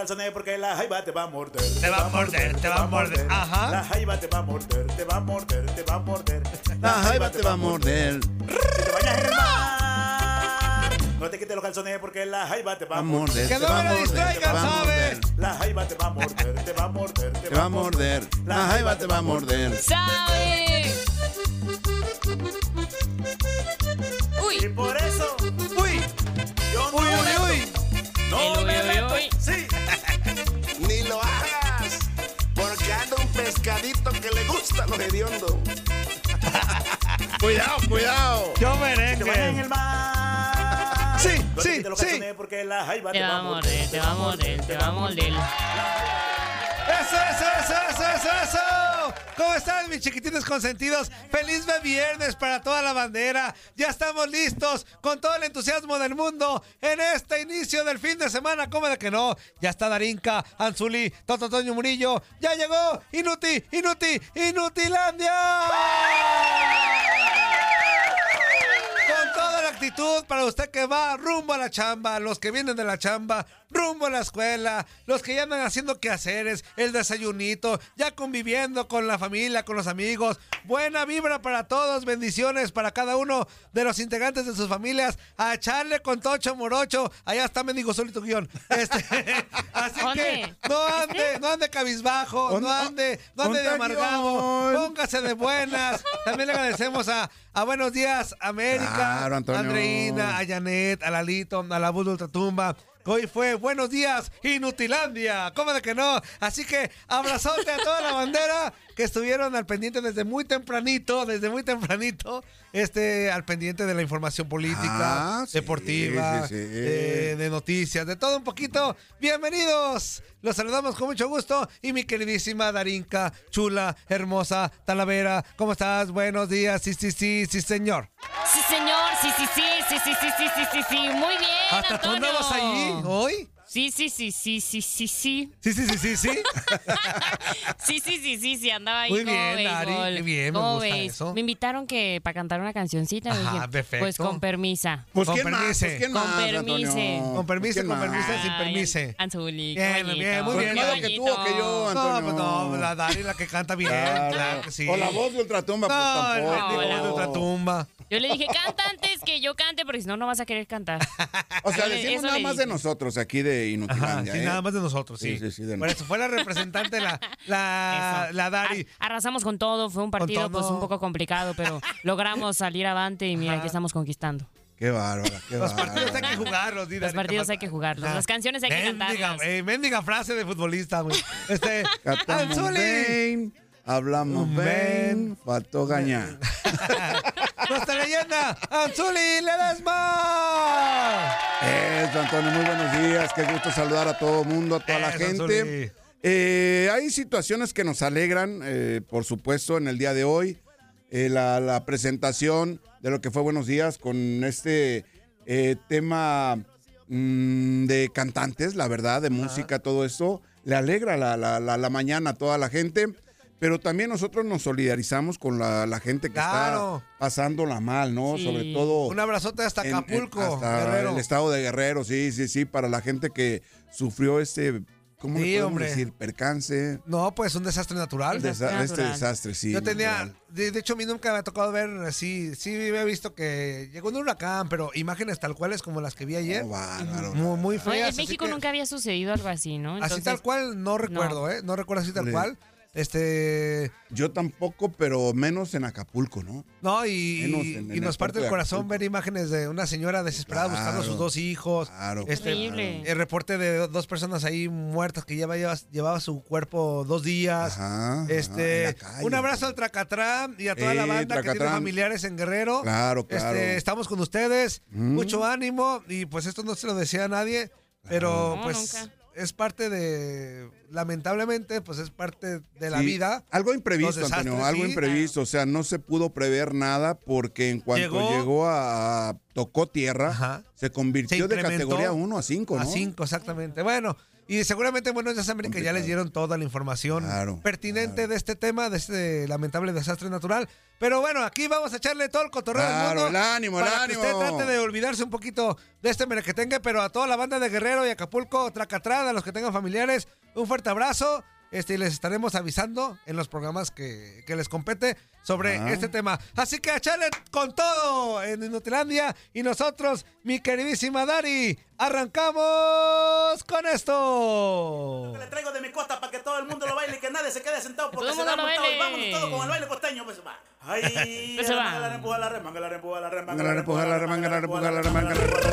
Calzones porque la jaiba te va a morder. Te va a morder, te va a morder. Ajá. La jaiba te va a morder, te va a morder, te va a morder. La jaiba te va a morder. Si te bañas en el mar, no te quites los calzones porque la jaiba te va a morder. Que te no va a me lo morder, te distraigan, va a ¿sabes? morder. La jaiba te va a morder, te va a morder, Te va a morder. La jaiba te va a morder. ¡Sabe! Y por eso Uy, yo no uy, uy, uy. no Uy, me uy, meto. uy. Sí. Pescadito que le gusta lo hediondo. cuidado, cuidado. Yo Te bañas en merengue. el mar. Sí, no sí, te los sí. porque la jaiba Te va a morder, te va a morder, te va a morder. Eso, eso, eso, eso, eso. ¿Cómo están mis chiquitines consentidos? Feliz viernes para toda la bandera. Ya estamos listos con todo el entusiasmo del mundo en este inicio del fin de semana. ¿Cómo de que no? Ya está Darinka, Anzuli, Toto Toño Murillo. Ya llegó Inuti, Inuti, Inutilandia. Con toda la actitud para usted que va rumbo a la chamba, los que vienen de la chamba, rumbo a la escuela, los que ya andan haciendo quehaceres, el desayunito, ya conviviendo con la familia, con los amigos. Buena vibra para todos, bendiciones para cada uno de los integrantes de sus familias. A echarle con Tocho Morocho. Allá está mendigo solito guion. Este, así que no ande, no ande cabizbajo, no ande, no ande de ¿Dónde amargado, póngase de buenas. También le agradecemos a, a Buenos Días, América, Claro, Antonio. Andreina, a Janet, a Lalito, a la voz de Ultratumba. Hoy fue Buenos Días, Inutilandia. ¿Cómo de que no? Así que abrazote a toda la bandera que estuvieron al pendiente desde muy tempranito, desde muy tempranito, este, al pendiente de la información política, Ah, deportiva, sí, sí. De, de noticias, de todo un poquito. Bienvenidos. Los saludamos con mucho gusto. Y mi queridísima Darinka, chula, hermosa, Talavera, ¿cómo estás? Buenos días. Sí, sí, sí, sí, señor. Sí, señor, sí, sí, sí, sí, sí, sí, sí, sí, sí, sí, muy bien, ¿Hasta tú andabas ahí hoy? Sí, sí, sí, sí, sí, sí, sí. Sí, sí, sí, sí, sí. Sí, sí, sí, sí, sí, andaba ahí Muy como bien, Dari, béisbol. qué bien, me ¿Cómo gusta ves? eso. Me invitaron que para cantar una cancioncita. Ajá, dije, perfecto. Pues con permisa. Pues Con quién más, pues quién Con más. Antonio? Con permiso, ¿Quién con más? permiso, sin Ay, permiso. Anzuli, Bien, bien, muy bien. qué Más que tú o que yo, No, Antonio. pues no, la Dari la que canta bien, claro, Claro. que sí. O la voz de Ultratumba, No, pues tampoco. mendigo la voz de ultratumba. Yo le dije, canta antes que yo cante, porque si no, no vas a querer cantar. O sea, decimos eso nada más de nosotros aquí de Ajá, Inutilandia. sí, ¿eh? nada más de nosotros, sí. Sí, sí, sí, de Por eso fue la representante, la, la, la Dari. Ar- arrasamos con todo, fue un partido pues un poco complicado, pero logramos salir avante y mira, aquí estamos conquistando. Qué bárbara, qué Los bárbara. partidos hay que jugarlos, di, Los partidos hay que jugarlos, las canciones hay que cantarlas. eh, mendiga frase de futbolista, güey. Este, Anzuli. Hablamos Ven. bien, faltó gañar. Nuestra leyenda, Anzuli Ledesma. Eso, Antonio, muy buenos días. Qué gusto saludar a todo el mundo, a toda la gente. Eh, hay situaciones que nos alegran, eh, por supuesto, en el día de hoy. Eh, la, la presentación de lo que fue Buenos Días con este eh, tema mm, de cantantes, la verdad, de música, todo eso. Le alegra la- la- la mañana a toda la gente. Pero también nosotros nos solidarizamos con la, la gente que Claro. está pasándola mal, ¿no? Sí. Sobre todo Un abrazote hasta en- en- Acapulco, hasta Guerrero. el estado de Guerrero, sí, sí, sí, para la gente que sufrió este, ¿cómo Sí, le podemos hombre. decir? Percance, No, pues un desastre natural. Desa- este desastre, sí. Yo tenía, de, de hecho a mí nunca me ha tocado ver así, sí había visto que llegó un huracán, pero imágenes tal cuales como las que vi ayer, Oh, bárbaro. muy, muy Oye, feas. en así México que- nunca había sucedido algo así, ¿no? Así tal cual no recuerdo, ¿eh? No recuerdo así tal cual. Este, Yo tampoco, pero menos en Acapulco, ¿no? no, y, Menos en- en y nos parte el corazón Acapulco. ver imágenes de una señora desesperada buscando a sus Claro. dos hijos. Claro. Este, Horrible. el reporte de dos personas ahí muertas que lleva, lleva, llevaba su cuerpo dos días. Ajá, Este, calle. un abrazo al Tracatrán y a toda Eh, la banda que tiene familiares en Guerrero. Claro, claro. Este, estamos con ustedes, Mm. mucho ánimo y pues esto no se lo decía a nadie, pero No, pues nunca. es parte de, lamentablemente, pues es parte de la Sí, vida. Algo imprevisto, Antonio, algo sí. imprevisto. O sea, no se pudo prever nada porque en cuanto Llegó- llegó, a, tocó tierra, Ajá. se convirtió Se de categoría 1 a 5, ¿no? A cinco, exactamente. Bueno, y seguramente Buenos Días América ya les dieron toda la información Claro, pertinente claro. de este tema, de este lamentable desastre natural. Pero bueno, aquí vamos a echarle todo el cotorreo Claro, mundo. el ánimo, el para ánimo. que usted trate de olvidarse un poquito de este merequetengue, pero a toda la banda de Guerrero y Acapulco, Tracatrán, a los que tengan familiares, un fuerte abrazo. Este, y les estaremos avisando en los programas que, que les compete sobre este tema. Así que a echarle con todo en Inutilandia. Y nosotros, mi queridísima Dari, arrancamos con esto. Le traigo de mi costa para que todo el mundo lo baile y que nadie se quede sentado porque se da montado. Y vámonos todos con el baile costeño, pues va. Ay, Pues se va. remanga la rempuja, la remanga la rempuja, la remanga La repuja, la remanga, la repuja, la remanga, la la la la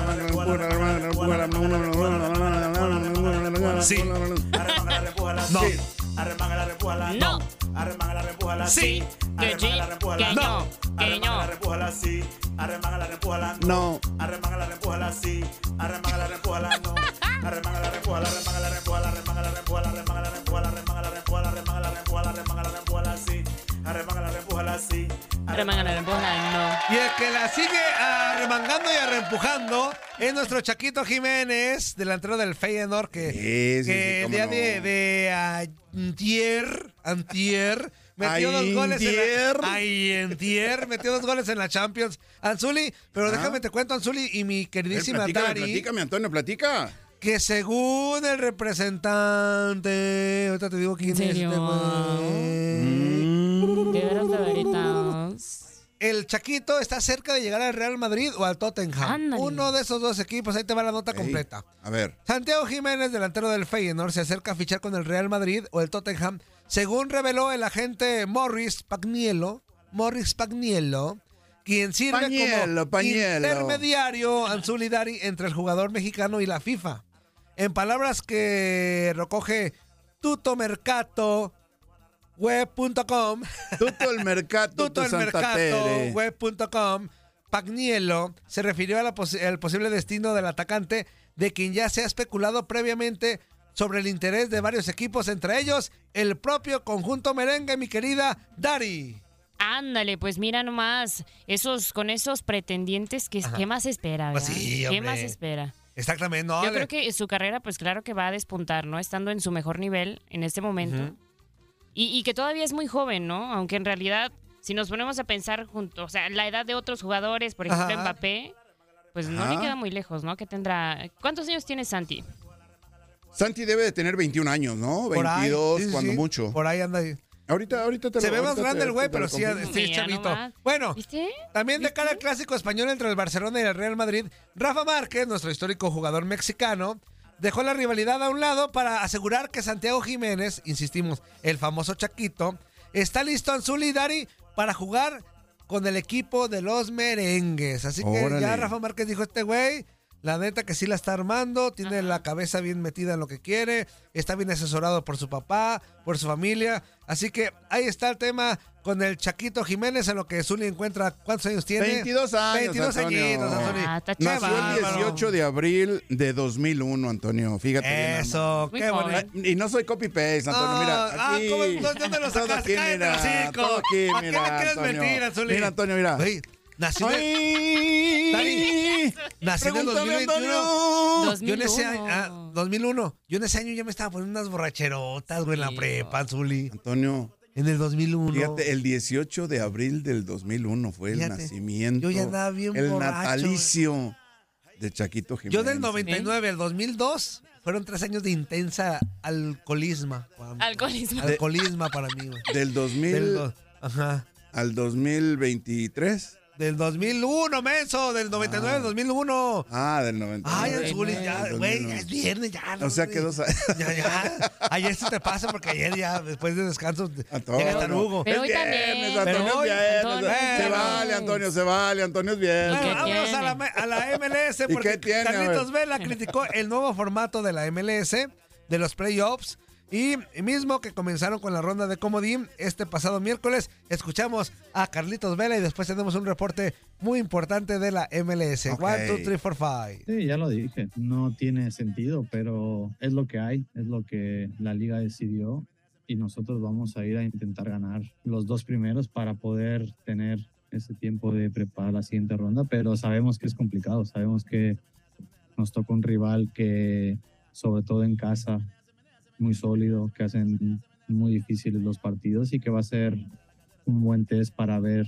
la la la la la la la la la la la la la la la remanga la la remanga la la remanga la la remanga la rempuja, la remanga la rempuja, la remanga la rempuja, la sí. Arremanga la rempuja, la sí. Arremanga la rempuja, no. Y el que la sigue arremangando y arreempujando es nuestro Chaquito Jiménez, delantero del Feyenoord, que, Sí, sí, que sí, el día no. de, de antier, antier, metió dos goles en la, Ayer, metió dos goles en la Champions. Anzuli, pero Ah. déjame te cuento, Anzuli, y mi queridísima Platícame, Dari, platícame, Antonio, platica. que según el representante, ahorita te digo quién es este güey. El Chaquito está cerca de llegar al Real Madrid o al Tottenham. Ándale. Uno de esos dos equipos, ahí te va la nota Ey, completa. A ver. Santiago Jiménez, delantero del Feyenoord, se acerca a fichar con el Real Madrid o el Tottenham, según reveló el agente Morris Pagniello, Morris Pagniello, quien sirve Pañuelo, como pañuelo. intermediario Anzuli Dari entre el jugador mexicano y la FIFA. En palabras que recoge Tuto Mercato web.com Tutto el mercato, Tutto tu el mercato web.com Pagniello se refirió a la posi- al posible destino del atacante de quien ya se ha especulado previamente sobre el interés de varios equipos, entre ellos el propio conjunto merengue, mi querida Dari. Ándale, pues mira nomás, esos, con esos pretendientes, ¿qué, ¿qué más espera? Pues sí, ¿Qué más espera? Exactamente, no. Yo creo que su carrera, pues claro que va a despuntar, ¿no? Estando en su mejor nivel en este momento. Y, y que todavía es muy joven, ¿no? Aunque en realidad, si nos ponemos a pensar junto, o sea, la edad de otros jugadores, por ejemplo, Ajá. Mbappé, pues no Ajá. le queda muy lejos, ¿no? Que tendrá. ¿Cuántos años tiene Santi? Santi debe de tener 21 años, ¿no? por ahí, 22, sí, sí, cuando sí, mucho. Por ahí anda. ahí. Ahorita, ahorita te Se lo- ve más grande te- el güey, pero sí, sí chavito. nomás. Bueno, ¿Viste? También de cara al clásico español entre el Barcelona y el Real Madrid, Rafa Márquez, nuestro histórico jugador mexicano, dejó la rivalidad a un lado para asegurar que Santiago Jiménez, insistimos, el famoso Chaquito, está listo en Dari para jugar con el equipo de los merengues. Así que Órale. ya Rafa Márquez dijo, este güey, la neta que sí la está armando, tiene la cabeza bien metida en lo que quiere, está bien asesorado por su papá, por su familia. Así que ahí está el tema con el Chaquito Jiménez en lo que Zuli encuentra. ¿Cuántos años tiene? 22 años, 22 Antonio. añitos, Anzuli. Ah, está Nació el 18 de abril de 2001, Antonio. Fíjate. Eso, qué bonito. Ah, Y no soy copy-paste, Antonio. No, mira, ah, aquí. ¿cómo- ¿dónde lo sacaste? aquí, Cállate mira, todo aquí, ¿Para qué mira, me quieres Antonio. mentir, Anzuli? Mira, Antonio, mira. Güey, Nací en. Dani, nací en el Pregúntame, 2021. Antonio. Yo en ese año, 2001. ah, 2001. Yo en ese año ya me estaba poniendo unas borracherotas, güey, en la prepa, Zuli. Antonio, En el 2001. fíjate, el 18 de abril del 2001 fue el Fíjate, nacimiento. yo ya andaba bien El borracho, natalicio de Chaquito Jiménez. Yo del 99 al 2002 fueron tres años de intensa alcoholisma. Alcoholismo. Alcoholisma para mí. Del 2000 Del, ajá. al 2023. Del 2001, menso. Del 99 al 2001. Ah, del 99. Ay, el Zuli, ya, Del güey, 2001. ya es viernes, ya. no, O sea que dos años. Ya, ya. Ayer se te pasa porque ayer ya, después de descanso, Antonio. llega hasta Hugo. Pero hoy Es también. viernes, Antonio, Pero es viernes. Antonio, se vale, Antonio, se vale. Antonio es bien. Bueno, vámonos a la, a la MLS ¿Y porque qué tiene, Carlitos? Vela criticó el nuevo formato de la MLS, de los playoffs, y mismo que comenzaron con la ronda de comodín este pasado miércoles. Escuchamos a Carlitos Vela y después tenemos un reporte muy importante de la MLS. Ok. One, two, three, four, five. Sí, ya lo dije, no tiene sentido, pero es lo que hay, es lo que la liga decidió y nosotros vamos a ir a intentar ganar los dos primeros para poder tener ese tiempo de preparar la siguiente ronda, pero sabemos que es complicado, sabemos que nos toca un rival que, sobre todo en casa, muy sólido, que hacen muy difíciles los partidos y que va a ser un buen test para ver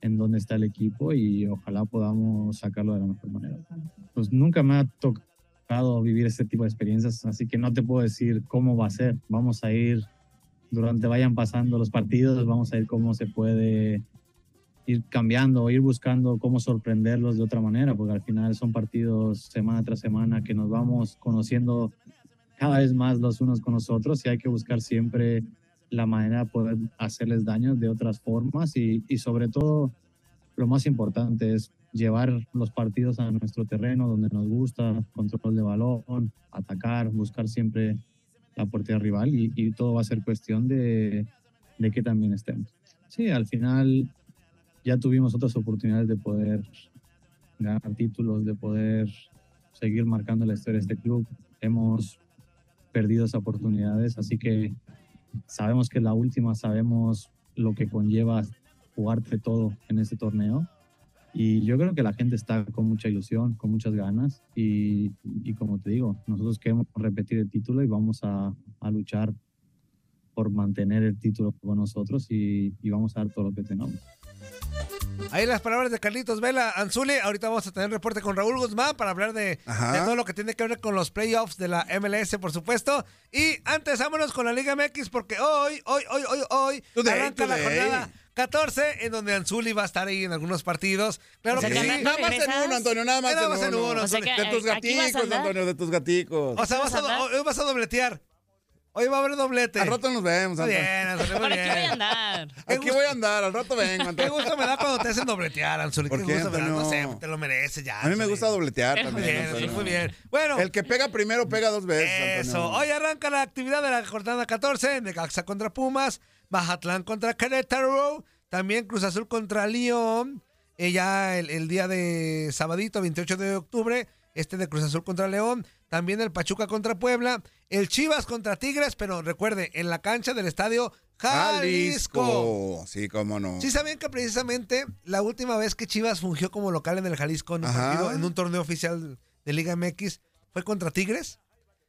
en dónde está el equipo y ojalá podamos sacarlo de la mejor manera. Pues nunca me ha tocado vivir este tipo de experiencias, así que no te puedo decir cómo va a ser. Vamos a ir durante vayan pasando los partidos, vamos a ir cómo se puede ir cambiando, ir buscando cómo sorprenderlos de otra manera, porque al final son partidos semana tras semana que nos vamos conociendo cada vez más los unos con los otros y hay que buscar siempre la manera de poder hacerles daño de otras formas y, y sobre todo lo más importante es llevar los partidos a nuestro terreno donde nos gusta, control de balón, atacar, buscar siempre la portería rival y, y todo va a ser cuestión de, de que también estemos. Sí, al final ya tuvimos otras oportunidades de poder ganar títulos, de poder seguir marcando la historia de este club. Hemos perdido esas oportunidades, así que sabemos que es la última, sabemos lo que conlleva jugarte todo en este torneo. Y yo creo que la gente está con mucha ilusión, con muchas ganas. Y, y como te digo, nosotros queremos repetir el título y vamos a, a luchar por mantener el título con nosotros y, y vamos a dar todo lo que tengamos. Ahí las palabras de Carlitos Vela. Anzuli, ahorita vamos a tener reporte con Raúl Guzmán para hablar de, todo lo que tiene que ver con los playoffs de la MLS, por supuesto. Y antes, vámonos con la Liga MX porque hoy, hoy, hoy, hoy, hoy Today, arranca la jornada 14 en donde Anzuli va a estar ahí en algunos partidos. Claro O sea que sí. Nada más en uno, Antonio, nada más, Nada más en uno, O sea que de tus gaticos. Antonio, de tus gaticos. O sea, vas a dobletear. Hoy va a haber doblete. Al rato nos vemos, Muy bien, Anzuli, muy Por aquí voy a bien. andar. Aquí voy a andar, al rato vengo, Qué gusto me da cuando te hacen dobletear, Anzuli. ¿Por Qué qué, gusto me da. No sé, Antonio? te lo mereces ya. A mí me gusta dobletear también. bien, muy bien. Bueno, El que pega primero pega dos veces. Eso. Hoy arranca la actividad de la jornada 14. Necaxa contra Pumas. Mazatlán contra Querétaro. También Cruz Azul contra León. Eh, ya el, el día de sabadito, 28 de octubre. Este de Cruz Azul contra León. También el Pachuca contra Puebla. El Chivas contra Tigres. Pero recuerde, en la cancha del estadio Jalisco. Jalisco. Sí, cómo no. Sí, sabían que precisamente la última vez que Chivas fungió como local en el Jalisco en un, partido- en un torneo oficial de Liga MX fue contra Tigres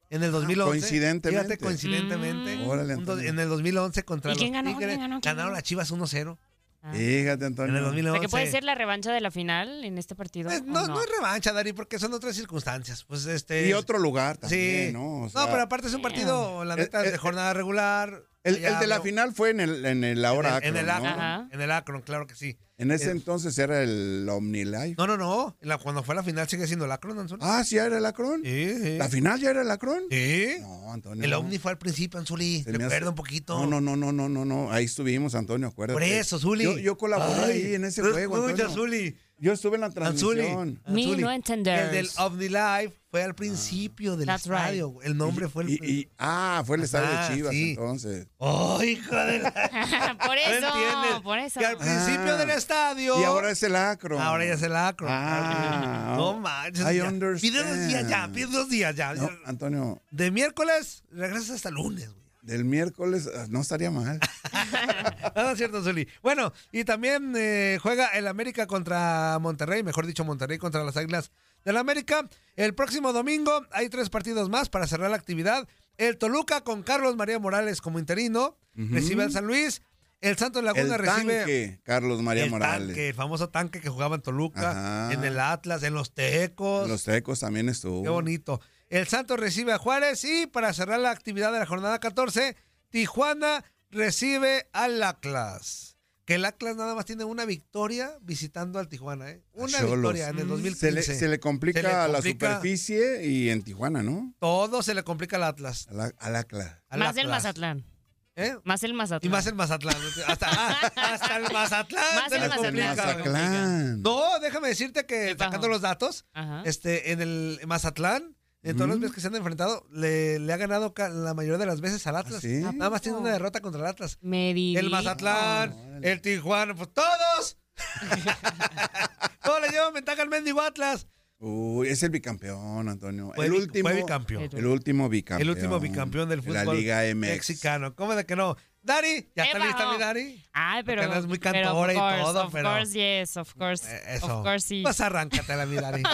en el 2011. coincidentemente. Fíjate, coincidentemente. Mm. Órale, en el 2011 contra ¿Y los quién ganó? Tigres. ¿Quién ganó? ¿Quién Ganaron las Chivas 1-0 Ah. Fíjate, en Antonio. el O 2011. sea, que puede ser la revancha de la final en este partido. Eh, ¿o no, no es revancha, Dari, porque son otras circunstancias. Pues este Y otro lugar Sí. también, ¿no? O sea, no, pero aparte es un partido, la El- neta, el- de jornada regular. El, el de la final fue en el, en el ahora en el, en el Akron, ¿no? Akron, en el Akron, claro que sí. En ese entonces era el OmniLife. No, no, no. La- cuando fue la final sigue siendo el Akron, Anzuli. Ah, ¿sí era el Akron? Sí, sí. ¿La final ya era el Akron? Sí. No, Antonio. El no. Omni fue al principio, Anzuli. Se Recuerda hace- un poquito. No, no, no, no, no, no, no. Ahí estuvimos, Antonio, acuérdate. Por eso, Zuli. Yo, yo colaboré Ay, ahí en ese juego, escucha, Antonio. Zuli. Yo estuve en la Anzuli. transmisión. Me no entenders. El del Omni Live fue al principio del That's right. estadio. El nombre fue el. Y, y- ah, fue el estadio de Chivas, sí. entonces. ¡Oh, hijo de la- por ¿No eso, entiendes? por eso. Que al principio Ah. del estadio. Y ahora es el Akron. Ahora ya es el Akron. Ah, no manches. I ya. understand. Pide dos días ya, pide dos días ya. No, Antonio, De miércoles regresas hasta lunes, güey. Del miércoles ah, no estaría mal. No, es cierto, Zuli. Bueno, y también eh, juega el América contra Monterrey, mejor dicho, Monterrey contra las Águilas del América. El próximo domingo hay tres partidos más para cerrar la actividad. El Toluca con Carlos María Morales como interino recibe al San Luis. El Santos Laguna El recibe tanque, Carlos María el Morales. tanque, el famoso tanque que jugaba en Toluca, Ajá. en el Atlas, en los Tecos. Los tecos también estuvo. Qué bonito. El Santos recibe a Juárez y para cerrar la actividad de la jornada 14, Tijuana recibe al Atlas. Que el Atlas nada más tiene una victoria visitando al Tijuana, ¿eh? Una Cholos. victoria en el 2015. Se le, se le complica Se le la complica- superficie y en Tijuana, ¿no? Todo se le complica al Atlas. Al, al Atlas. Al Más el. Mazatlán. ¿Eh? Más el Mazatlán. Y más el Mazatlán. Hasta, ah, hasta el Mazatlán. Más se el le Mazatlán. No, déjame decirte que sacando los datos, Ajá. este, en el Mazatlán, en todas las veces que se han enfrentado, le, le ha ganado la mayoría de las veces al Atlas. ¿sí? Nada más tiene una derrota contra el Atlas. Me El Mazatlán, el Tijuana, pues todos. todos le llevan ventaja al mendigo Atlas. Uy, es el bicampeón, Antonio. Fue el último. fue bicampeón. El último bicampeón. El último bicampeón del de la fútbol Liga MX. mexicano. ¿Cómo de que no? Dari, ¿ya está lista mi. Dari? Ay, pero. Porque no es muy pero cantora y of course, todo, of pero- course, yes, of course. Eh, Eso. Of course, sí. Pues arráncatela, mi Dari.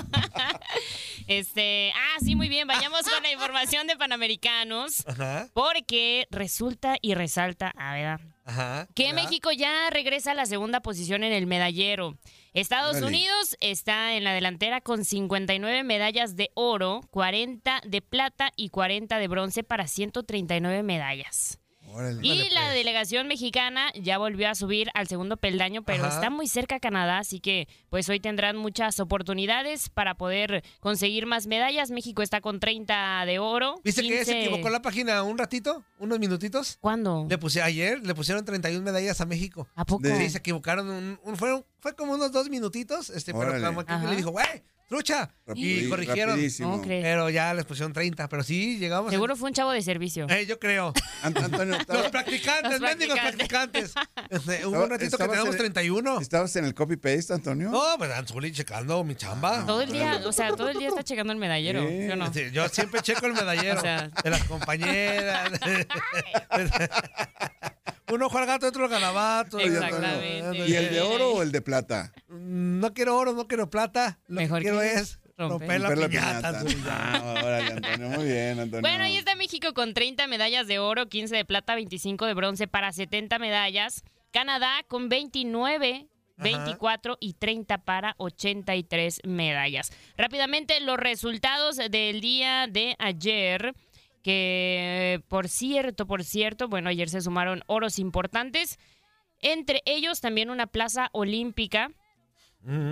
Este, ah, sí, muy bien. Vayamos con la información de Panamericanos. Ajá, Porque resulta y resalta, a ver, ajá. que ¿verdad? México ya regresa a la segunda posición en el medallero. Estados. Unidos está en la delantera con 59 medallas de oro, 40 de plata y 40 de bronce para 139 medallas. Órale. Y la pues. delegación mexicana ya volvió a subir al segundo peldaño, pero Ajá. está muy cerca a Canadá, así que pues hoy tendrán muchas oportunidades para poder conseguir más medallas. México está con 30 de oro. ¿Viste que se 15 equivocó la página un ratito? ¿Unos minutitos? ¿Cuándo? Le puse, ayer le pusieron 31 medallas a México. ¿A poco? Sí, se equivocaron. Un, un- fueron, fue como unos dos minutitos. Este, pero como que Ajá. le dijo, güey, trucha. Y corrigieron. rapidísimo. ¿Cómo crees? Pero ya les pusieron 30. Pero sí, llegamos. Seguro fue un chavo de servicio. Eh, yo creo. Ant- Antonio, Los estaba- practicantes, Los mendigos practicantes. practicantes. Este, hubo un ratito que teníamos en- 31. ¿estabas en el copy-paste, Antonio? No, pues Anzuli checando mi chamba. Todo el día, o sea, todo el día está checando el medallero, Sí. ¿sí o no? Sí, yo siempre checo el medallero O sea- de las compañeras. Un ojo al gato, otro al garabato. Exactamente. ¿Y el de oro o el de plata? No quiero oro, no quiero plata. Lo Mejor que quiero que es romper, la Romper piñata. Anzuli. Ah, órale, Antonio. Muy bien, Antonio. Bueno, ahí está México con 30 medallas de oro, 15 de plata, 25 de bronce para 70 medallas. Canadá con 29, 24 y 30 para 83 medallas. Rápidamente, los resultados del día de ayer. Que por cierto, por cierto, bueno, ayer se sumaron oros importantes. Entre ellos también una plaza olímpica.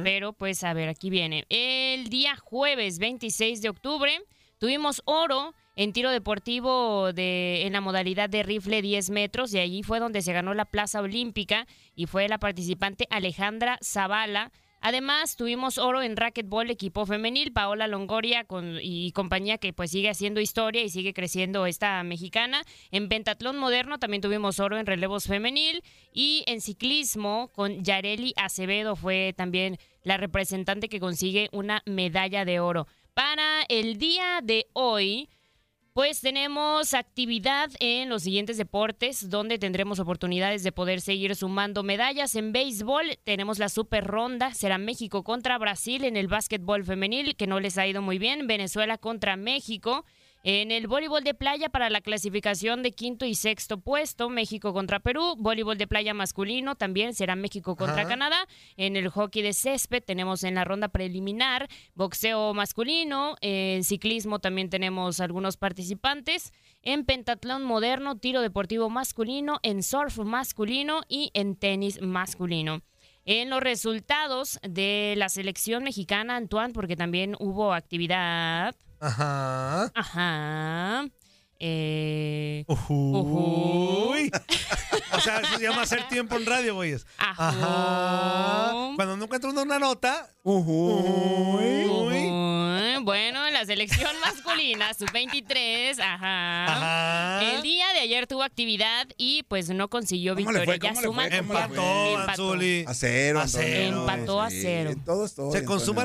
Pero pues a ver, aquí viene. El día jueves 26 de octubre tuvimos oro en tiro deportivo de, en la modalidad de rifle 10 metros y allí fue donde se ganó la plaza olímpica y fue la participante Alejandra Zavala. Además, tuvimos oro en racquetball equipo femenil, Paola Longoria con- y compañía que pues sigue haciendo historia y sigue creciendo esta mexicana. En pentatlón moderno también tuvimos oro en relevos femenil y en ciclismo con Yareli Acevedo fue también la representante que consigue una medalla de oro. Para el día de hoy, pues tenemos actividad en los siguientes deportes, donde tendremos oportunidades de poder seguir sumando medallas. En béisbol tenemos la super ronda, será México contra Brasil en el básquetbol femenil, que no les ha ido muy bien, Venezuela contra México. En el voleibol de playa para la clasificación de quinto y sexto puesto, México contra Perú. Voleibol de playa masculino también será México contra Ajá. Canadá. En el hockey de césped tenemos en la ronda preliminar boxeo masculino. En ciclismo también tenemos algunos participantes. En pentatlón moderno, tiro deportivo masculino. En surf masculino y en tenis masculino. En los resultados de la selección mexicana, Antoine, porque también hubo actividad. Ajá. Ajá. Eh, Ujuy. o sea, eso se llama hacer tiempo en radio, güeyes. Ajá. Ajá. Cuando no encuentra uno una nota. Ujuy. Uy. Ujú. Bueno, la selección masculina, sub-23, ajá. Ajá. El día de ayer tuvo actividad y pues no consiguió ¿Cómo le victoria. fue? Ya ¿Cómo le suma Empató, Empató. Anzuli. A cero, A Antonio. cero. Empató a Sí, cero. Todo estoy, Se consuma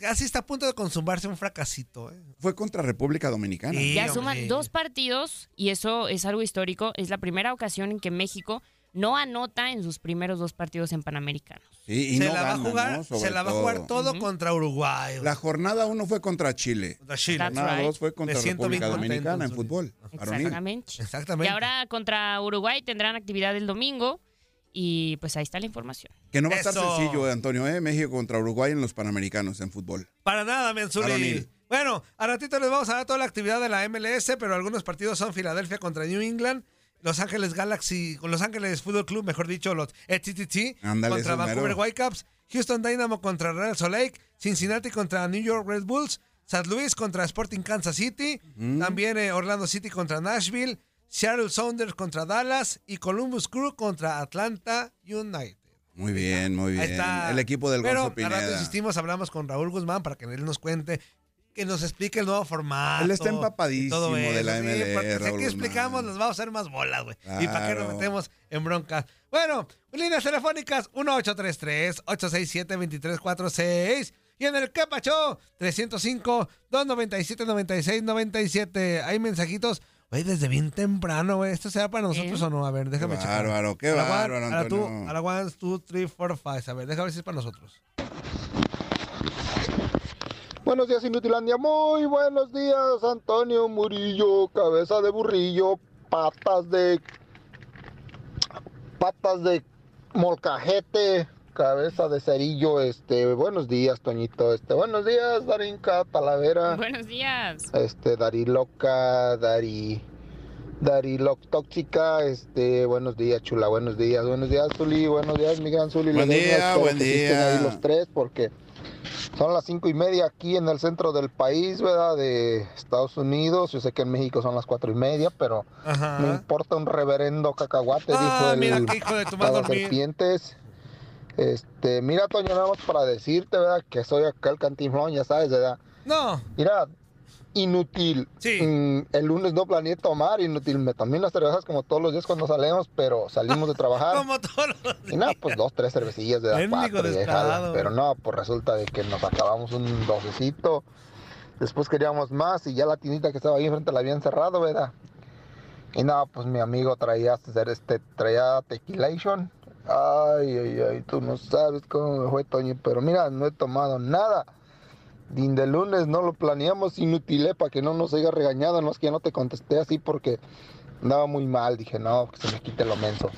casi está a punto de consumarse un fracasito. ¿eh? Fue contra República Dominicana. Sí, Ya hombre. suman dos partidos y eso es algo histórico. Es la primera ocasión en que México no anota en sus primeros dos partidos en Panamericanos. Sí, y se no la va gana, a jugar, se la va a jugar todo. todo contra Uruguay. La jornada uno fue contra Chile. contra Chile. That's jornada right. dos fue contra Me República Dominicana en fútbol. varonil. Exactamente. Y Exactamente. ahora contra Uruguay tendrán actividad el domingo y pues ahí está la información. Que no va a estar Eso. sencillo, eh, Antonio, ¿eh? México contra Uruguay en los Panamericanos en fútbol. Para nada, Menzuli. Bueno, a ratito les vamos a dar toda la actividad de la MLS, pero algunos partidos son Filadelfia contra New England, Los Ángeles Galaxy, con Los Ángeles Fútbol Club, mejor dicho, los ETTT Ándale, contra Vancouver. Whitecaps, Houston Dynamo contra Real Salt Lake, Cincinnati contra New York Red Bulls, St. Louis contra Sporting Kansas City, también eh, Orlando City contra Nashville, Seattle Sounders contra Dallas y Columbus Crew contra Atlanta United. Muy bien, muy bien. Ahí está. El equipo del Pero Pineda. insistimos, hablamos con Raúl Guzmán para que él nos cuente, que nos explique el nuevo formato. Él está empapadísimo todo de la MLS, porque si aquí explicamos, nos vamos a hacer más bolas, güey. ¿Y para qué nos Claro. metemos en broncas? Bueno, líneas telefónicas 1833-867-2346. Y en el Capacho, 305-297-9697. Hay mensajitos, güey, desde bien temprano, güey. ¿Esto será para nosotros ¿Eh? o no? A ver, déjame Qué checar. bárbaro, qué bárbaro, Antonio. A la one, two, three, four, five. A ver, déjame ver si es para nosotros. Buenos días, Inutilandia. Muy buenos días, Antonio Murillo. Cabeza de burrillo, patas de. patas de molcajete, cabeza de cerillo. Este, buenos días, Toñito. Este, buenos días, Darinka Talavera. Buenos días. Este, Dari Loca, Dari. Dari Loc Tóxica, este, buenos días, chula, buenos días, buenos días, Zuli, buenos días, mi gran Zuli. Buen día, buen día. ahí los tres, porque son las cinco y media aquí en el centro del país, ¿verdad? De Estados Unidos. Yo sé que en México son las cuatro y media, pero no importa un reverendo cacahuate, Ah, dijo el mira qué hijo de tu serpientes. Este, mira, Toño, nada más para decirte, ¿verdad? Que soy acá el cantinflón, ya sabes, ¿verdad? No. Mira, inútil. Sí. Mm, el lunes no planeé tomar, inútil. Me tomé unas cervezas como todos los días cuando salimos, pero salimos de trabajar. Como todos los... Y nada, pues dos, tres cervecillas de cuatro y dejada. Pero no, pues resulta de que nos acabamos un docecito. Después queríamos más y ya la tiendita que estaba ahí enfrente la habían cerrado, ¿verdad? Y nada, pues mi amigo traía hacer este, traía tequilation. Ay, ay, ay, tú no sabes cómo me fue, Toño. Pero mira, no he tomado nada. Ni de lunes no lo planeamos inútil para que no nos haya regañado. No es que ya no te contesté así porque andaba muy mal. Dije, no, que se me quite lo menso.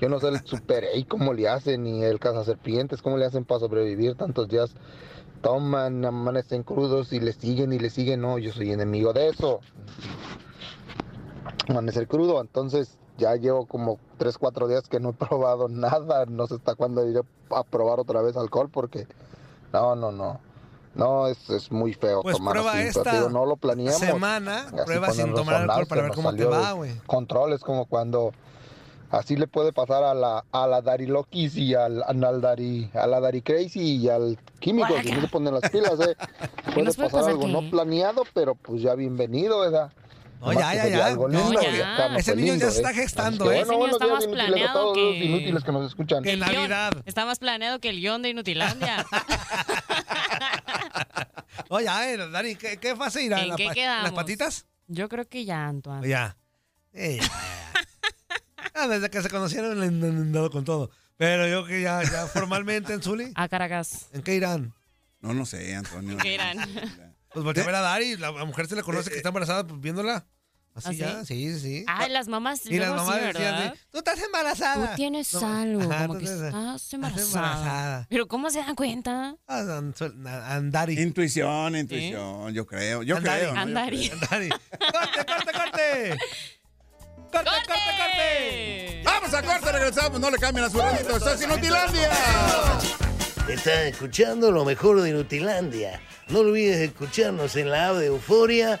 Yo no sé el super y cómo le hacen, ni el serpientes cómo le hacen para sobrevivir tantos días. Toman, amanecen crudos y le siguen y le siguen. No, yo soy enemigo de eso. Amanecer crudo, entonces ya llevo como 3, 4 días que no he probado nada. No sé hasta cuándo iré a probar otra vez alcohol porque no, no, no. No, es, es muy feo Pues tomar prueba así, esta digo, no lo planeamos. semana, Así prueba sin tomar alcohol para ver cómo te salió va, güey. Controles como cuando así le puede pasar a la a la Dari Lokis y al, al Dari a la Dari Crazy y al químico si no se ponen las pilas, eh. Puede pasar pasar algo no planeado, pero pues ya bienvenido, ¿verdad? No, ya, que ya, algo No, Ese niño ya se está ¿eh? gestando, Así que ¿eh? Ese niño está más a planeado todos los que- inútiles que nos escuchan. En guion Navidad. Está más planeado que el guion de Inutilandia. Oye, eh, Dani, ¿qué, qué fase irá? ¿En la qué pa- quedamos? ¿Las patitas? Yo creo que ya, Antoine. Ya. Eh, ya, ya. Ah, desde que se conocieron le han dado con todo. Pero yo que ya, ya formalmente en Zuli. A Caracas. ¿En qué irán? No, no sé, Antonio. ¿Qué irán? Pues voltea a ver a Dari, la, la mujer se le conoce que está embarazada, pues viéndola. Así ¿Ah, sí? ya, sí, sí, sí. Ay, las mamás. y las luego sí, mamás decían, tú estás embarazada. Tú tienes No, algo, ajá, como que estás embarazada. embarazada. Pero ¿cómo se dan cuenta? Ah, Andari. Intuición, intuición, yo creo. Yo Andari. creo. ¿no? Yo Andari. creo. Andari. ¡Corte, corte, corte! ¡Corte, corte, corte! Vamos a corte, regresamos. No le cambien a su radito. Estás en Inutilandia. Estás escuchando lo mejor de Nutilandia. No olvides escucharnos en la app de Euforia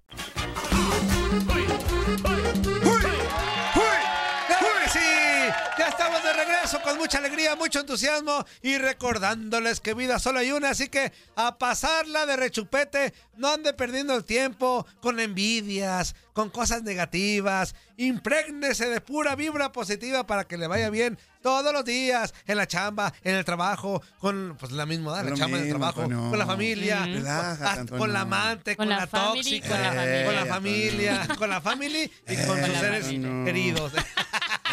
¡Claro que sí! Ya estamos de regreso con mucha alegría, mucho entusiasmo y recordándoles que vida solo hay una, así que a pasarla de rechupete, no ande perdiendo el tiempo con envidias, con cosas negativas, imprégnese de pura vibra positiva para que le vaya bien todos los días, en la chamba, en el trabajo, con pues la misma, la chamba, en el trabajo, Antonio. con la familia, con la amante, con, Con la tóxica, con la familia. con la familia, con la family y con sus seres familia. queridos.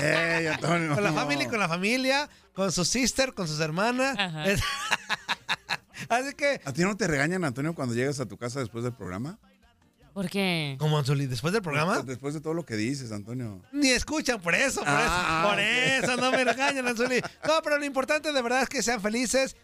Ey, Antonio. Con la familia, con la familia, con su sister, con sus hermanas. Así que, ¿A ti no te regañan, Antonio, cuando llegas a tu casa después del programa? ¿Por qué? como Anzuli, después del programa, Después de todo lo que dices, Antonio. ni escuchan por eso, por Ah, eso, por ok. eso, no me regañan, Anzuli. No, pero lo importante de verdad es que sean felices.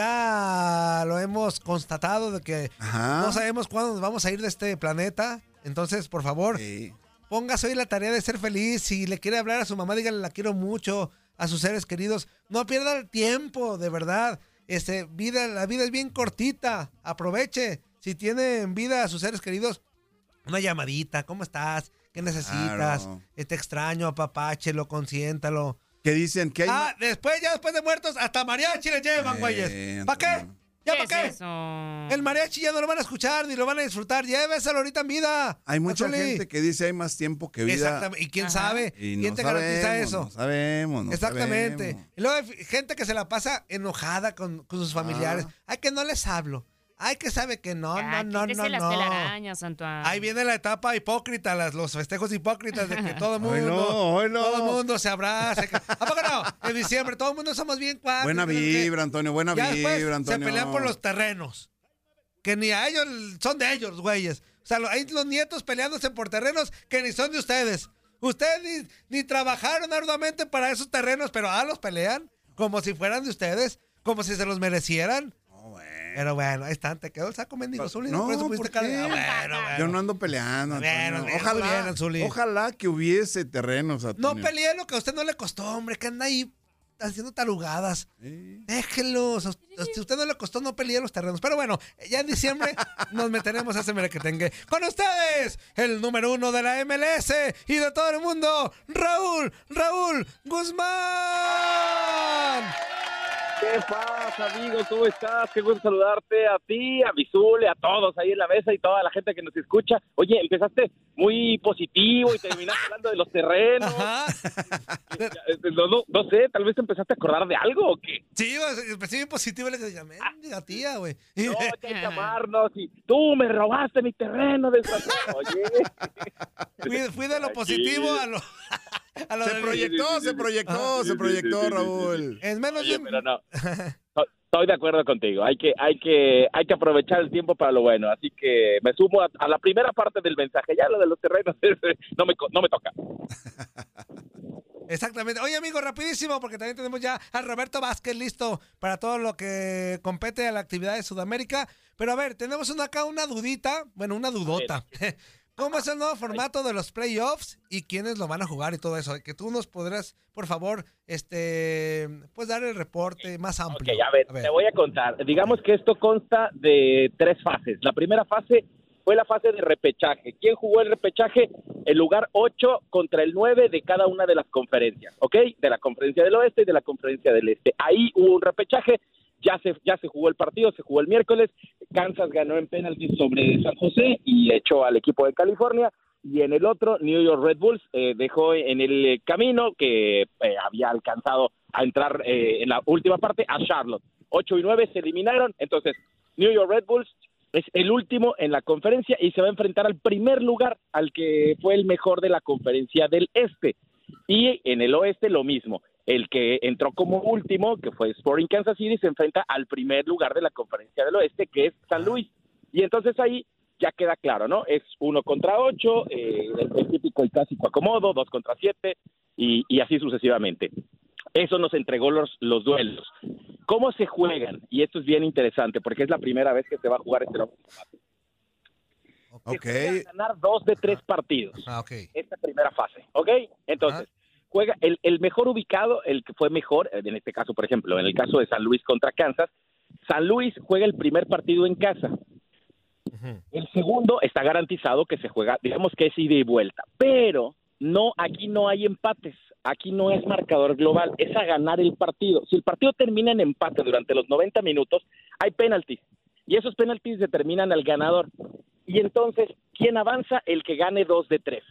Ya lo hemos constatado de que Ajá. no sabemos cuándo nos vamos a ir de este planeta. Entonces, por favor, Sí. póngase hoy la tarea de ser feliz. Si le quiere hablar a su mamá, dígale la quiero mucho. A sus seres queridos. No pierda el tiempo, de verdad. Este, vida, la vida es bien cortita. Aproveche. Si tiene en vida a sus seres queridos, una llamadita. ¿Cómo estás? ¿Qué necesitas? Claro. Eh, Te extraño, apapáchelo, consiéntalo. ¿Qué dicen? Que hay Ah, después, ya después de muertos, hasta mariachi le llevan, Eh, güeyes. ¿Para qué? ¿Ya ¿Qué para qué? es eso? El mariachi ya no lo van a escuchar ni lo van a disfrutar. Lléveselo ahorita en vida. Hay mucha gente que dice hay más tiempo que vida. Exactamente. ¿Y quién Ajá. sabe? Y ¿Quién no te garantiza eso? No sabemos, no Exactamente. sabemos. Y luego hay gente que se la pasa enojada con, con sus familiares. Ah. Ay, que no les hablo. Ay, que sabe que no, Ya, no, no, no, las no. telarañas, Antoine. Ahí viene la etapa hipócrita, las, los festejos hipócritas de que todo el mundo, Ay, no, ay, no. todo el mundo se abraza. que- ¿A poco no? En diciembre todo el mundo somos bien cuates. Buena vibra, Antonio, buena Ya después vibra, Antonio. se pelean por los terrenos. Que ni a ellos son de ellos, güeyes. O sea, hay los nietos peleándose por terrenos que ni son de ustedes. Ustedes ni, ni trabajaron arduamente para esos terrenos, pero ah, los pelean como si fueran de ustedes, como si se los merecieran. Pero bueno, ahí están, te quedó el saco mendigo, Zuli. No, por eso ¿por qué? Bueno, bueno. Yo no ando peleando, Bueno, bien, Ojalá, ojalá que hubiese terrenos, No pelee lo que a usted no le costó, hombre, que anda ahí haciendo tarugadas. Sí. Déjenlos. Si a usted no le costó, no pelee los terrenos. Pero bueno, ya en diciembre nos meteremos a ese merequetengue. Con ustedes, el número uno de la MLS y de todo el mundo, Raúl, Raúl Guzmán. ¿Qué pasa, amigo? ¿Cómo estás? Qué gusto saludarte a ti, a Bizule, a todos ahí en la mesa y toda la gente que nos escucha. Oye, empezaste muy positivo y terminaste hablando de los terrenos. Ajá. Eh, No, no, no sé, tal vez te empezaste a acordar de algo o qué. Sí, empecé bien positivo. Le dije, mendiga tía, güey. No, ya hay que amarnos y tú me robaste mi terreno, desgraciado. Oye. Fui, fui de lo positivo a lo, a lo Se proyectó, sí, sí, se proyectó, se proyectó, Raúl. En menos Oye, pero no. Estoy de acuerdo contigo. Hay que, hay que, hay que aprovechar el tiempo para lo bueno. Así que me sumo a, a la primera parte del mensaje. Ya lo de los terrenos no me, no me toca. Exactamente. Oye, amigo, rapidísimo, porque también tenemos ya a Roberto Vázquez listo para todo lo que compete a la actividad de Sudamérica. Pero a ver, tenemos una, acá una dudita, bueno, una dudota. ¿Cómo es el nuevo formato de los playoffs y quiénes lo van a jugar y todo eso? Que tú nos podrás, por favor, este, pues dar el reporte más amplio. Ok, a ver, te voy a contar. Digamos que esto consta de tres fases. La primera fase fue la fase de repechaje. ¿Quién jugó el repechaje? El lugar 8 contra el 9 de cada una de las conferencias, ¿ok? De la conferencia del oeste y de la conferencia del este. Ahí hubo un repechaje. Ya se, ya se jugó el partido, se jugó el miércoles. Kansas ganó en penaltis sobre San José y echó al equipo de California. Y en el otro, New York Red Bulls eh, dejó en el camino que eh, había alcanzado a entrar eh, en la última parte a Charlotte. 8 y 9 se eliminaron. Entonces, New York Red Bulls es el último en la conferencia y se va a enfrentar al primer lugar, al que fue el mejor de la conferencia del este. Y en el oeste lo mismo. El que entró como último, que fue Sporting Kansas City, se enfrenta al primer lugar de la conferencia del oeste, que es San Luis. Y entonces ahí ya queda claro, ¿no? Es uno contra ocho, eh, el, típico y clásico acomodo, dos contra siete, y, y así sucesivamente. Eso nos entregó los, los duelos. ¿Cómo se juegan? Y esto es bien interesante porque es la primera vez que se va a jugar este formato. Se Ok. juega a ganar dos de tres partidos. Ah, ok. Esta primera fase, ¿ok? Entonces, juega el, el mejor ubicado, el que fue mejor, eh, en este caso, por ejemplo, en el caso de San Luis contra Kansas, San Luis juega el primer partido en casa. El segundo está garantizado que se juega, digamos que es ida y vuelta, pero no, aquí no hay empates, aquí no es marcador global, es a ganar el partido. Si el partido termina en empate durante los 90 minutos, hay penaltis y esos penaltis determinan al ganador. Y entonces, ¿quién avanza? El que gane dos de tres.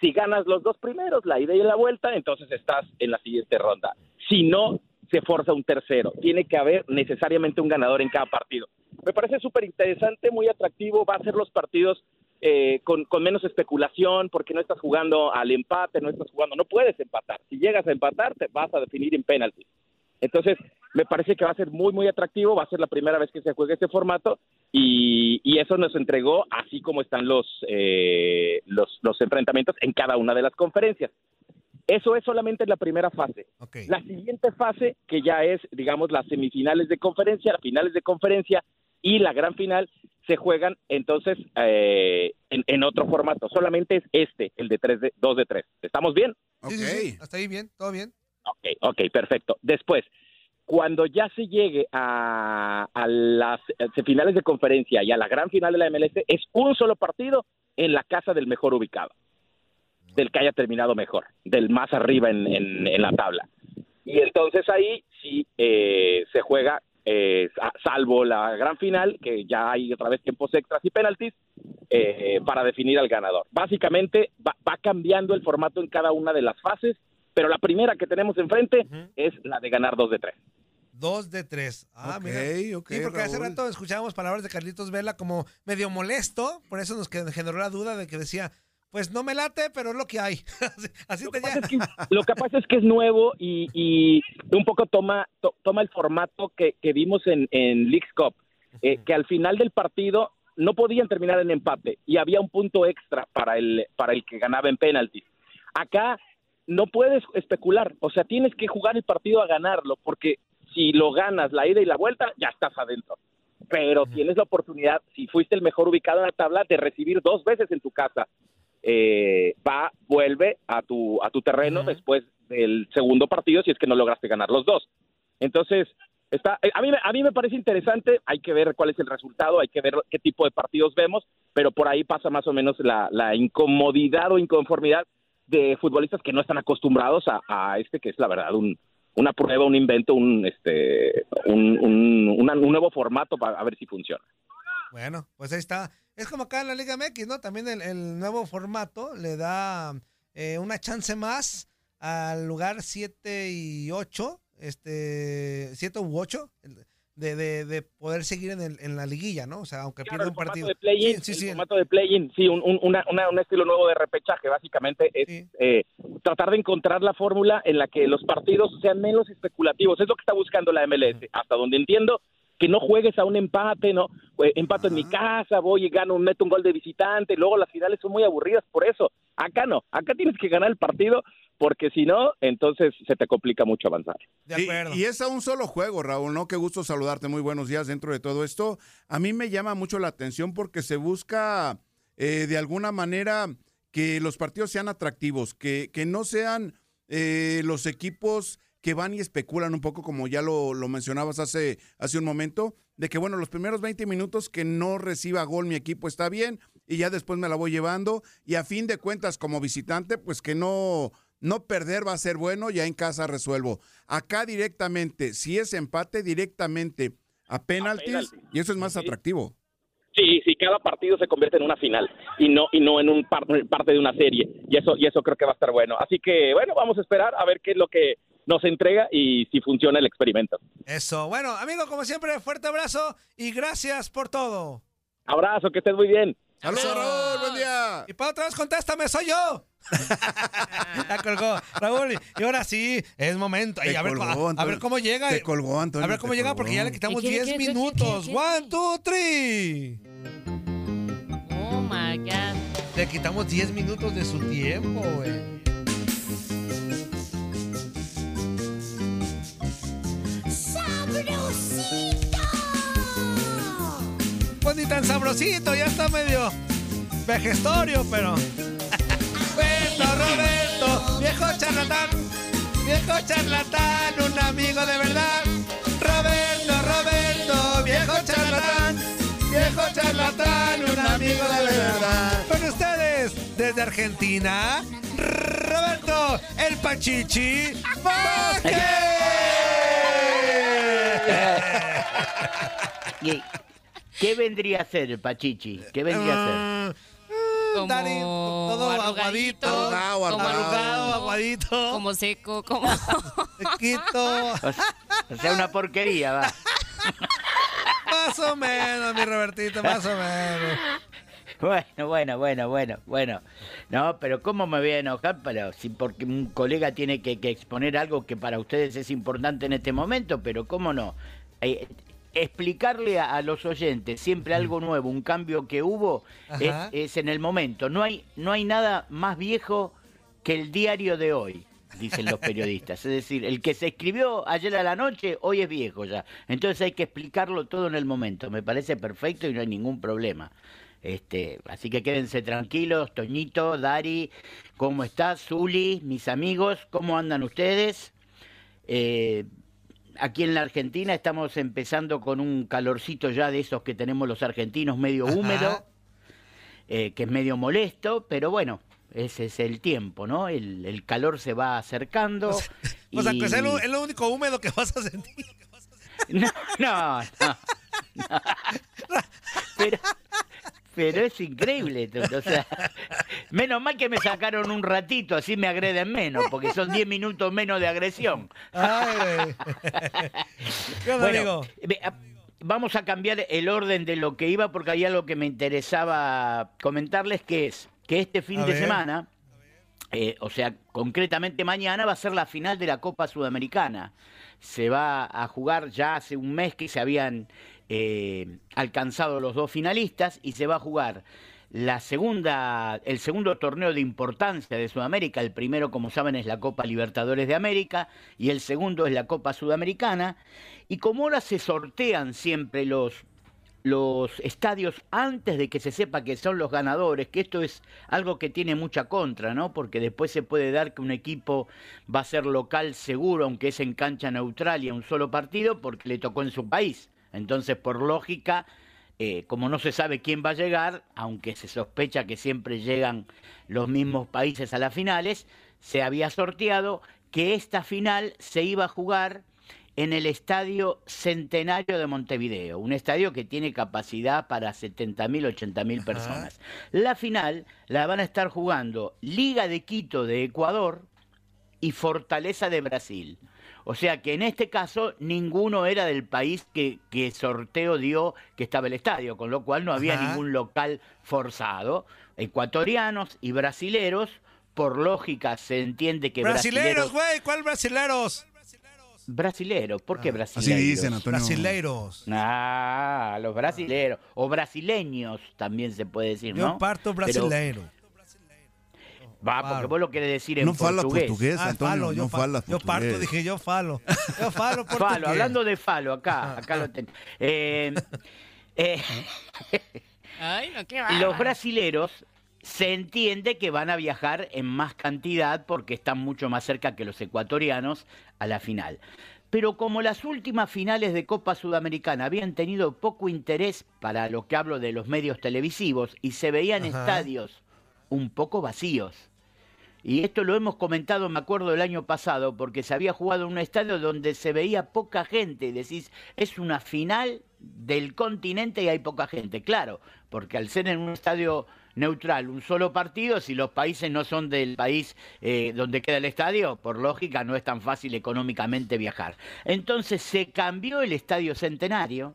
Si ganas los dos primeros, la ida y la vuelta, entonces estás en la siguiente ronda. Si no, se forza un tercero. Tiene que haber necesariamente un ganador en cada partido. Me parece súper interesante, muy atractivo. Va a ser los partidos eh, con, con menos especulación, porque no estás jugando al empate, no estás jugando, no puedes empatar. Si llegas a empatar, te vas a definir en penalti. Entonces, me parece que va a ser muy, muy atractivo. Va a ser la primera vez que se juegue este formato y, y eso nos entregó así como están los, eh, los, los enfrentamientos en cada una de las conferencias. Eso es solamente la primera fase. La siguiente fase, que ya es, digamos, las semifinales de conferencia, las finales de conferencia y la gran final, se juegan entonces eh, en, en otro formato. Solamente es este, el de 3 de 2 de 3. ¿Estamos bien? Sí, sí, sí. Hasta ahí bien, todo bien. Ok, ok, perfecto. Después, cuando ya se llegue a, las finales de conferencia y a la gran final de la MLS, es un solo partido en la casa del mejor ubicado, del que haya terminado mejor, del más arriba en, la tabla. Y entonces ahí sí eh, se juega, eh, sa- salvo la gran final, que ya hay otra vez tiempos extras y penaltis, eh, para definir al ganador. Básicamente va, va cambiando el formato en cada una de las fases, pero la primera que tenemos enfrente es la de ganar dos de tres. Dos de tres. Ah, Ok, mira. ok, sí, porque hace rato escuchábamos palabras de Carlitos Vela como medio molesto, por eso nos generó la duda de que decía, pues no me late, pero es lo que hay. así así tenía. Lo que pasa es que es nuevo y, y un poco toma, to- toma el formato que, que vimos en, en Leagues Cup, eh, que al final del partido no podían terminar en empate y había un punto extra para el, para el que ganaba en penaltis. Acá no puedes especular, o sea, tienes que jugar el partido a ganarlo, porque si lo ganas la ida y la vuelta, ya estás adentro. Pero tienes la oportunidad, si fuiste el mejor ubicado en la tabla, de recibir dos veces en tu casa eh, va, vuelve a tu, a tu terreno después del segundo partido si es que no lograste ganar los dos. Entonces, está, eh, a, mí, me- a mí me parece interesante, hay que ver cuál es el resultado, hay que ver qué tipo de partidos vemos, pero por ahí pasa más o menos la, la incomodidad o inconformidad de futbolistas que no están acostumbrados a, este que es la verdad un, una prueba, un invento, un, este, un, un, nuevo formato para ver si funciona. Bueno, pues ahí está. Es como acá en la Liga MX, ¿no? También el, el nuevo formato le da eh, una chance más al lugar 7 y 8, este, 7 u 8, de, de, de poder seguir en, el- en la liguilla, ¿no? O sea, aunque pierda un partido. de play-in, Sí, sí, el sí. formato de play-in, sí, un, un- una- una- un estilo nuevo de repechaje, básicamente es eh, tratar de encontrar la fórmula en la que los partidos sean menos especulativos, es lo que está buscando la MLS, hasta donde entiendo que no juegues a un empate, ¿no? Eh, Empato en mi casa, voy y gano, meto un gol de visitante, luego las finales son muy aburridas por eso. Acá no, acá tienes que ganar el partido porque si no, entonces se te complica mucho avanzar. Sí, y es a un solo juego, Raúl, ¿no? Qué gusto saludarte, muy buenos días dentro de todo esto. A mí me llama mucho la atención porque se busca eh, de alguna manera que los partidos sean atractivos, que, que no sean eh, los equipos que van y especulan un poco, como ya lo, lo mencionabas hace, hace un momento, de que bueno, los primeros 20 minutos que no reciba gol mi equipo está bien y ya después me la voy llevando y a fin de cuentas como visitante, pues que no, no perder va a ser bueno, ya en casa resuelvo. Acá directamente, si es empate, directamente a penaltis penaltis. y eso es más atractivo. Sí, sí, cada partido se convierte en una final y no y no en un par- parte de una serie y eso y eso creo que va a estar bueno. Así que bueno, vamos a esperar a ver qué es lo que nos entrega y si funciona el experimento. Eso. Bueno, amigo, como siempre, fuerte abrazo y gracias por todo. Abrazo, que estés muy bien. Saludos, Raúl, buen día. Y para otra vez, contéstame, soy yo. ya colgó, Raúl. Y ahora sí, es momento. Ay, a, ver, colgó, a- a, ver Antonio. cómo llega. Te colgó, Antonio, A ver cómo llega, porque ya le quitamos ¿Qué quiere, 10 qué, qué, qué, minutos. qué? One, two, three. my God. Le quitamos 10 minutos de su tiempo, güey. Pues ni tan sabrosito, ya está medio vejestorio, pero. Roberto, Roberto, viejo charlatán, viejo charlatán, un amigo de verdad. Roberto, Roberto, viejo charlatán, viejo charlatán, un amigo de verdad. Con ustedes, desde Argentina, Roberto, el Pachichi ¿Y ¿Qué vendría a ser el Pachichi? ¿Qué vendría a ser? Como Dani, todo aguadito, Arrugado, como arrugado. aguadito, como seco, como... sequito. O sea, una porquería, va. Más o menos, mi Robertito, más o menos. Bueno, bueno, bueno, bueno, bueno. No, pero ¿cómo me voy a enojar? Pero si porque un colega tiene que, que exponer algo que para ustedes es importante en este momento, pero ¿cómo no? Eh, explicarle a, a los oyentes siempre algo nuevo, un cambio que hubo, es, es en el momento. No hay, no hay nada más viejo que el diario de hoy, dicen los periodistas. Es decir, el que se escribió ayer a la noche, hoy es viejo ya. Entonces hay que explicarlo todo en el momento. Me parece perfecto y no hay ningún problema. Este, así que quédense tranquilos, Toñito, Dari, ¿cómo estás? Zuli, mis amigos, ¿cómo andan ustedes? Eh, aquí en la Argentina estamos empezando con un calorcito ya de esos que tenemos los argentinos, medio Ajá. húmedo, eh, que es medio molesto, pero bueno, ese es el tiempo, ¿no? El, el calor se va acercando. O sea, que es y- lo, es lo único húmedo que vas a sentir. No, no, no. no. Pero, pero es increíble. Toto, O sea, menos mal que me sacaron un ratito, así me agreden menos, porque son 10 minutos menos de agresión. Ay. ¿Qué Bueno, amigo? ve- a- vamos a cambiar el orden de lo que iba, porque hay algo que me interesaba comentarles, que es que este fin A de ver. semana, eh, o sea, concretamente mañana, va a ser la final de la Copa Sudamericana. Se va a jugar ya hace un mes que se habían eh, alcanzado los dos finalistas y se va a jugar la segunda, el segundo torneo de importancia de Sudamérica. El primero, como saben, es la Copa Libertadores de América y el segundo es la Copa Sudamericana. Y como ahora se sortean siempre los los estadios antes de que se sepa que son los ganadores, que esto es algo que tiene mucha contra, ¿no? Porque después se puede dar que un equipo va a ser local seguro, aunque es en cancha neutral y a un solo partido, porque le tocó en su país. Entonces, por lógica, eh, como no se sabe quién va a llegar, aunque se sospecha que siempre llegan los mismos países a las finales, se había sorteado que esta final se iba a jugar en el Estadio Centenario de Montevideo, un estadio que tiene capacidad para 70.000, 80.000 personas. La final la van a estar jugando Liga de Quito de Ecuador y Fortaleza de Brasil. O sea que en este caso ninguno era del país que, que sorteo dio que estaba el estadio, con lo cual no había Ajá. ningún local forzado. Ecuatorianos y brasileros, por lógica se entiende que Brasileiros, güey, ¿cuál brasileros? Brasileros, ¿por qué Así brasileros? dicen, Antonio. Brasileiros. Ah, los brasileros. O brasileños también se puede decir, Yo ¿no? parto Pero- va, porque vos lo querés decir en No fala portugués. portugués, Ah, Antonio. falo, yo, no fa- fala yo parto, portugués. dije yo falo. Yo falo portugués. Falo, hablando de falo, acá, acá lo tengo. Eh, eh, Ay, no, qué los brasileros se entiende que van a viajar en más cantidad porque están mucho más cerca que los ecuatorianos a la final. Pero como las últimas finales de Copa Sudamericana habían tenido poco interés para lo que hablo de los medios televisivos y se veían Ajá. estadios un poco vacíos. Y esto lo hemos comentado, me acuerdo, el año pasado, porque se había jugado en un estadio donde se veía poca gente. Y decís, es una final del continente y hay poca gente. Claro, porque al ser en un estadio neutral, un solo partido, si los países no son del país eh, donde queda el estadio, por lógica no es tan fácil económicamente viajar. Entonces se cambió el estadio centenario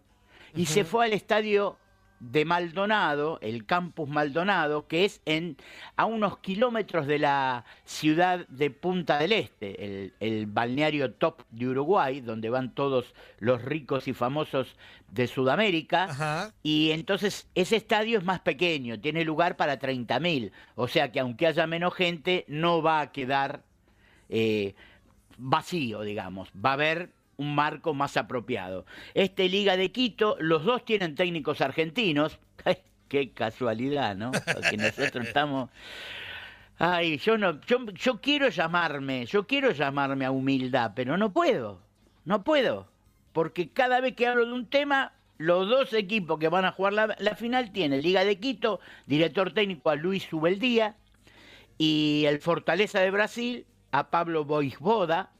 y se fue al estadio de Maldonado, el campus Maldonado, que es en, a unos kilómetros de la ciudad de Punta del Este, el, el balneario top de Uruguay, donde van todos los ricos y famosos de Sudamérica. Y entonces ese estadio es más pequeño, tiene lugar para 30.000. O sea que aunque haya menos gente, no va a quedar eh, vacío, digamos. Va a haber un marco más apropiado. Este Liga de Quito, los dos tienen técnicos argentinos. Qué casualidad, ¿no? Porque nosotros estamos... Ay, yo no, yo, yo quiero llamarme, yo quiero llamarme a humildad, pero no puedo, no puedo, porque cada vez que hablo de un tema, los dos equipos que van a jugar la, la final tienen Liga de Quito, director técnico a Luis Subeldía, y el Fortaleza de Brasil a Pablo Boisboda,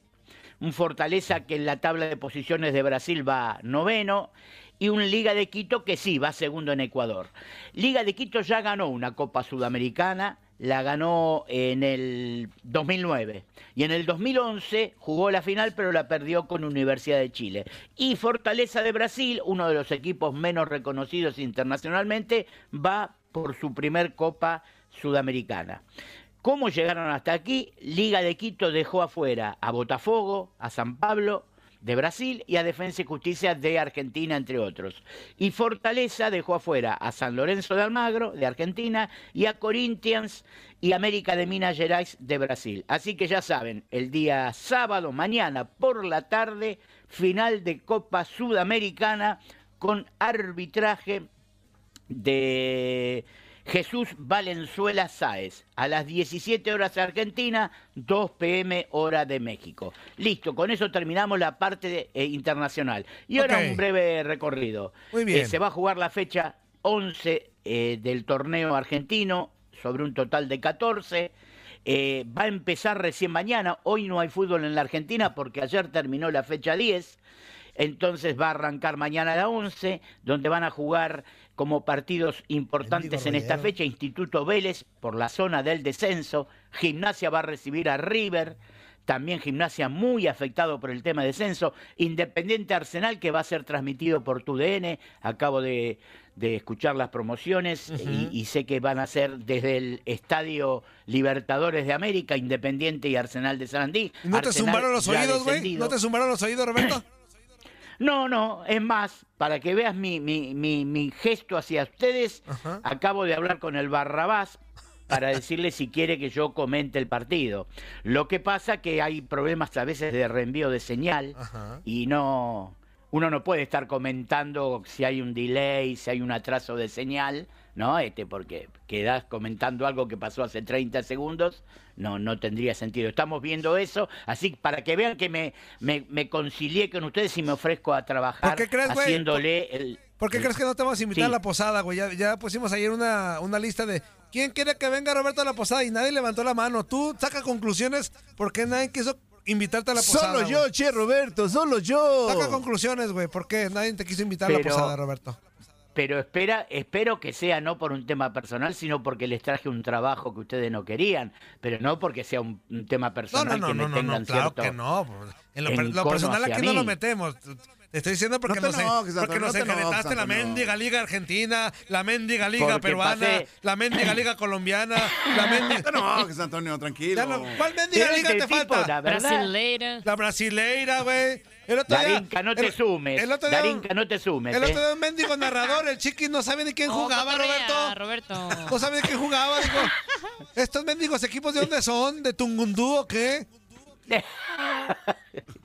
un Fortaleza que en la tabla de posiciones de Brasil va noveno, y un Liga de Quito que sí, va segundo en Ecuador. Liga de Quito ya ganó una Copa Sudamericana, la ganó en el 2009 y en el 2011 jugó la final pero la perdió con Universidad de Chile. Y Fortaleza de Brasil, uno de los equipos menos reconocidos internacionalmente, va por su primer Copa Sudamericana. ¿Cómo llegaron hasta aquí? Liga de Quito dejó afuera a Botafogo, a San Pablo de Brasil y a Defensa y Justicia de Argentina, entre otros. Y Fortaleza dejó afuera a San Lorenzo de Almagro, de Argentina, y a Corinthians y América de Minas Gerais, de Brasil. Así que ya saben, el día sábado, mañana por la tarde, final de Copa Sudamericana con arbitraje de Jesús Valenzuela Sáez, a las 17 horas de Argentina, 2 pm hora de México. Listo, con eso terminamos la parte de- eh, internacional. Y ahora un breve recorrido. Muy bien. Eh, se va a jugar la fecha 11 eh, del torneo argentino sobre un total de 14. Eh, va a empezar recién mañana. Hoy no hay fútbol en la Argentina porque ayer terminó la fecha 10. Entonces va a arrancar mañana a la 11, donde van a jugar como partidos importantes en esta fecha. Instituto Vélez por la zona del descenso, Gimnasia va a recibir a River, también Gimnasia muy afectado por el tema de descenso, Independiente Arsenal que va a ser transmitido por TUDN, acabo de, de escuchar las promociones y, y sé que van a ser desde el Estadio Libertadores de América, Independiente y Arsenal de Sarandí. ¿No te zumbaron los oídos, güey? ¿No te zumbaron los oídos, Roberto? No, no, es más, para que veas mi, mi, mi, mi gesto hacia ustedes, acabo de hablar con el Barrabás para decirle si quiere que yo comente el partido. Lo que pasa que hay problemas a veces de reenvío de señal y no uno no puede estar comentando si hay un delay, si hay un atraso de señal, ¿no? Este porque quedás comentando algo que pasó hace 30 segundos, no no tendría sentido. Estamos viendo eso, así para que vean que me me, me concilié con ustedes y me ofrezco a trabajar ¿Por qué crees, güey? haciéndole el ¿Por qué el- crees que no te vamos a invitar Sí. a la posada, güey? Ya, ya pusimos ayer una, una lista de quién quiere que venga Roberto a la posada y nadie levantó la mano. Tú saca conclusiones por qué nadie quiso invitarte a la posada. Solo yo, güey. che, Roberto, solo yo. Saca conclusiones, güey. ¿Por qué nadie te quiso invitar a la posada, Roberto? Pero espera, espero que sea no por un tema personal, sino porque les traje un trabajo que ustedes no querían, pero no porque sea un, un tema No, personal no, no, que me no, no, tengan no, claro cierto que no. En lo, personal aquí no lo mí. metemos. Te estoy diciendo porque No te nos, en- enojes, porque Antonio, nos no la mendiga liga argentina, la mendiga liga Porque peruana, pasé- la mendiga liga colombiana, la mendiga... No, enojes, Antonio, tranquilo. No- ¿Cuál mendiga liga te tipo, falta? la verdad- Brasileira. La brasileira, güey. El otro día- Darinka, no te el- sumes. El otro día, Darinka, no te sumes. el ¿eh? otro día un mendigo narrador, el chiqui no sabe ni quién Oh, jugaba, Roberto. Roberto. No sabe ni quién jugaba, digo. ¿Estos mendigos equipos de dónde son? ¿De Tungundú o qué?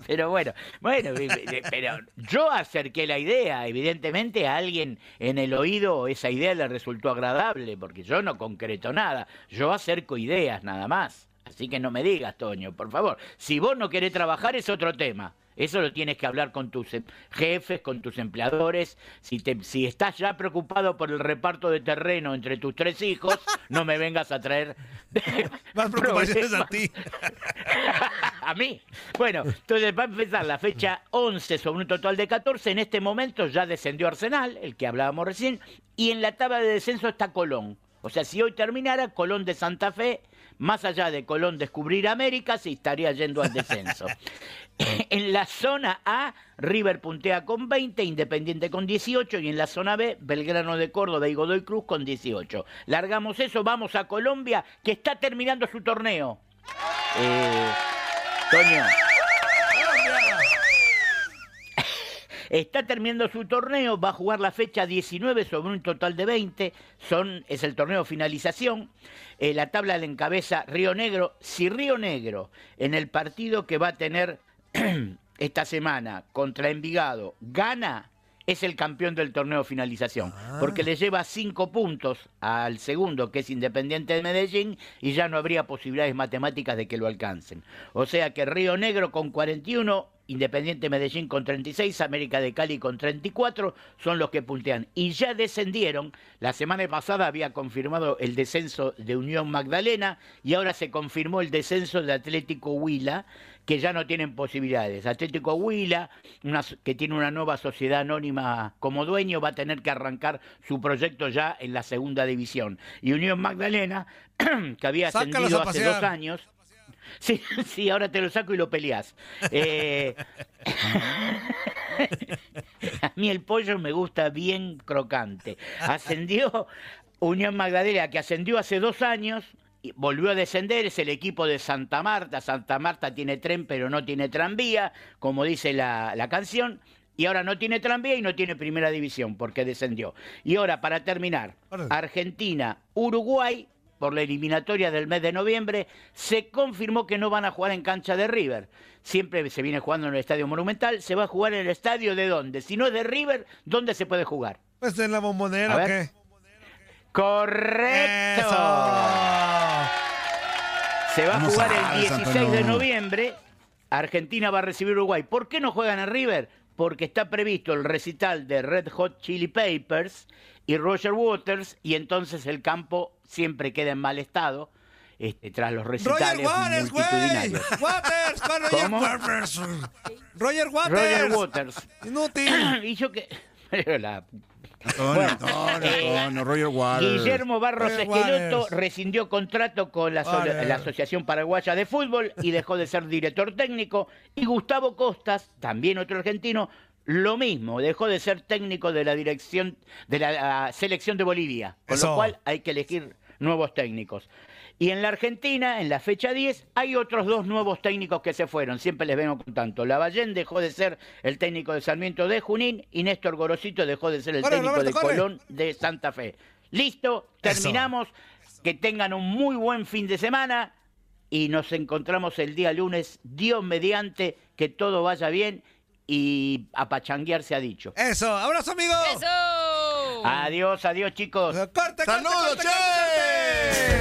Pero bueno, bueno, eh, eh, pero yo acerqué la idea, evidentemente a alguien en el oído esa idea le resultó agradable, porque yo no concreto nada, yo acerco ideas nada más. Así que no me digas, Toño, por favor. Si vos no querés trabajar es otro tema. Eso lo tienes que hablar con tus em- jefes, con tus empleadores. Si, te, si estás ya preocupado por el reparto de terreno entre tus tres hijos, no me vengas a traer Más preocupaciones a ti. a mí. Bueno, entonces va a empezar la fecha 11 sobre un total de 14. En este momento ya descendió Arsenal, el que hablábamos recién, y en la tabla de descenso está Colón. O sea, si hoy terminara, Colón de Santa Fe más allá de Colón descubrir América, se estaría yendo al descenso. En la zona A, River puntea con 20, Independiente con 18 y en la zona B, Belgrano de Córdoba y Godoy Cruz con 18. Largamos eso, vamos a Colombia, que está terminando su torneo. Eh, Toño. Está terminando su torneo, va a jugar la fecha 19 sobre un total de 20. Son, es el torneo finalización. Eh, la tabla la encabeza Río Negro. Si Río Negro en el partido que va a tener esta semana contra Envigado gana, es el campeón del torneo finalización, porque le lleva cinco puntos al segundo, que es Independiente de Medellín, y ya no habría posibilidades matemáticas de que lo alcancen. O sea que Río Negro con 41, Independiente Medellín con 36, América de Cali con 34, son los que puntean. Y ya descendieron, la semana pasada había confirmado el descenso de Unión Magdalena, y ahora se confirmó el descenso de Atlético Huila, que ya no tienen posibilidades. Atlético Huila, una, que tiene una nueva sociedad anónima como dueño, va a tener que arrancar su proyecto ya en la segunda división. Y Unión Magdalena, que había ascendido hace dos años. Sí, sí, ahora te lo saco y lo peleas. Eh, a mí el pollo me gusta bien crocante. Ascendió Unión Magdalena, que ascendió hace dos años, volvió a descender, es el equipo de Santa Marta. Santa Marta tiene tren, pero no tiene tranvía, como dice la, la canción. Y ahora no tiene tranvía y no tiene primera división, porque descendió. Y ahora, para terminar, Argentina, Uruguay, por la eliminatoria del mes de noviembre, se confirmó que no van a jugar en cancha de River. Siempre se viene jugando en el Estadio Monumental, se va a jugar en el estadio de dónde. Si no es de River, ¿dónde se puede jugar? Pues en la bombonera, A ¿o ver. qué? ¡Correcto! Se va a ¿Cómo jugar el sabes, 16 de noviembre. Argentina va a recibir Uruguay. ¿Por qué no juegan en River? Porque está previsto el recital de Red Hot Chili Peppers y Roger Waters y entonces el campo siempre queda en mal estado este, tras los Roger recitales Waters, güey. multitudinarios. Waters, ¿cuál Roger. Waters? Roger Waters. Roger Waters. Inútil. y yo que... La- Antonio, Bueno, Antonio, eh, Antonio, Roger Waters. Guillermo Barros Roger Esqueloto Waters. rescindió contrato con la, so- Waters. la Asociación Paraguaya de Fútbol y dejó de ser director técnico. Y Gustavo Costas, también otro argentino, lo mismo, dejó de ser técnico de la dirección de la selección de Bolivia. Con Eso. lo cual hay que elegir nuevos técnicos. Y en la Argentina, en la fecha 10, hay otros dos nuevos técnicos que se fueron. Siempre les vengo contando. Lavallén dejó de ser el técnico de Sarmiento de Junín y Néstor Gorosito dejó de ser el Corre, técnico Roberto, de corre. Colón de Santa Fe. Listo, terminamos. Que tengan un muy buen fin de semana y nos encontramos el día lunes, Dios mediante, que todo vaya bien y a pachanguear se ha dicho. Eso, abrazo, amigo. ¡Eso! Adiós, adiós chicos. Corte, corte, ¡Saludos, corte, corte, corte.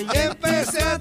Empecé a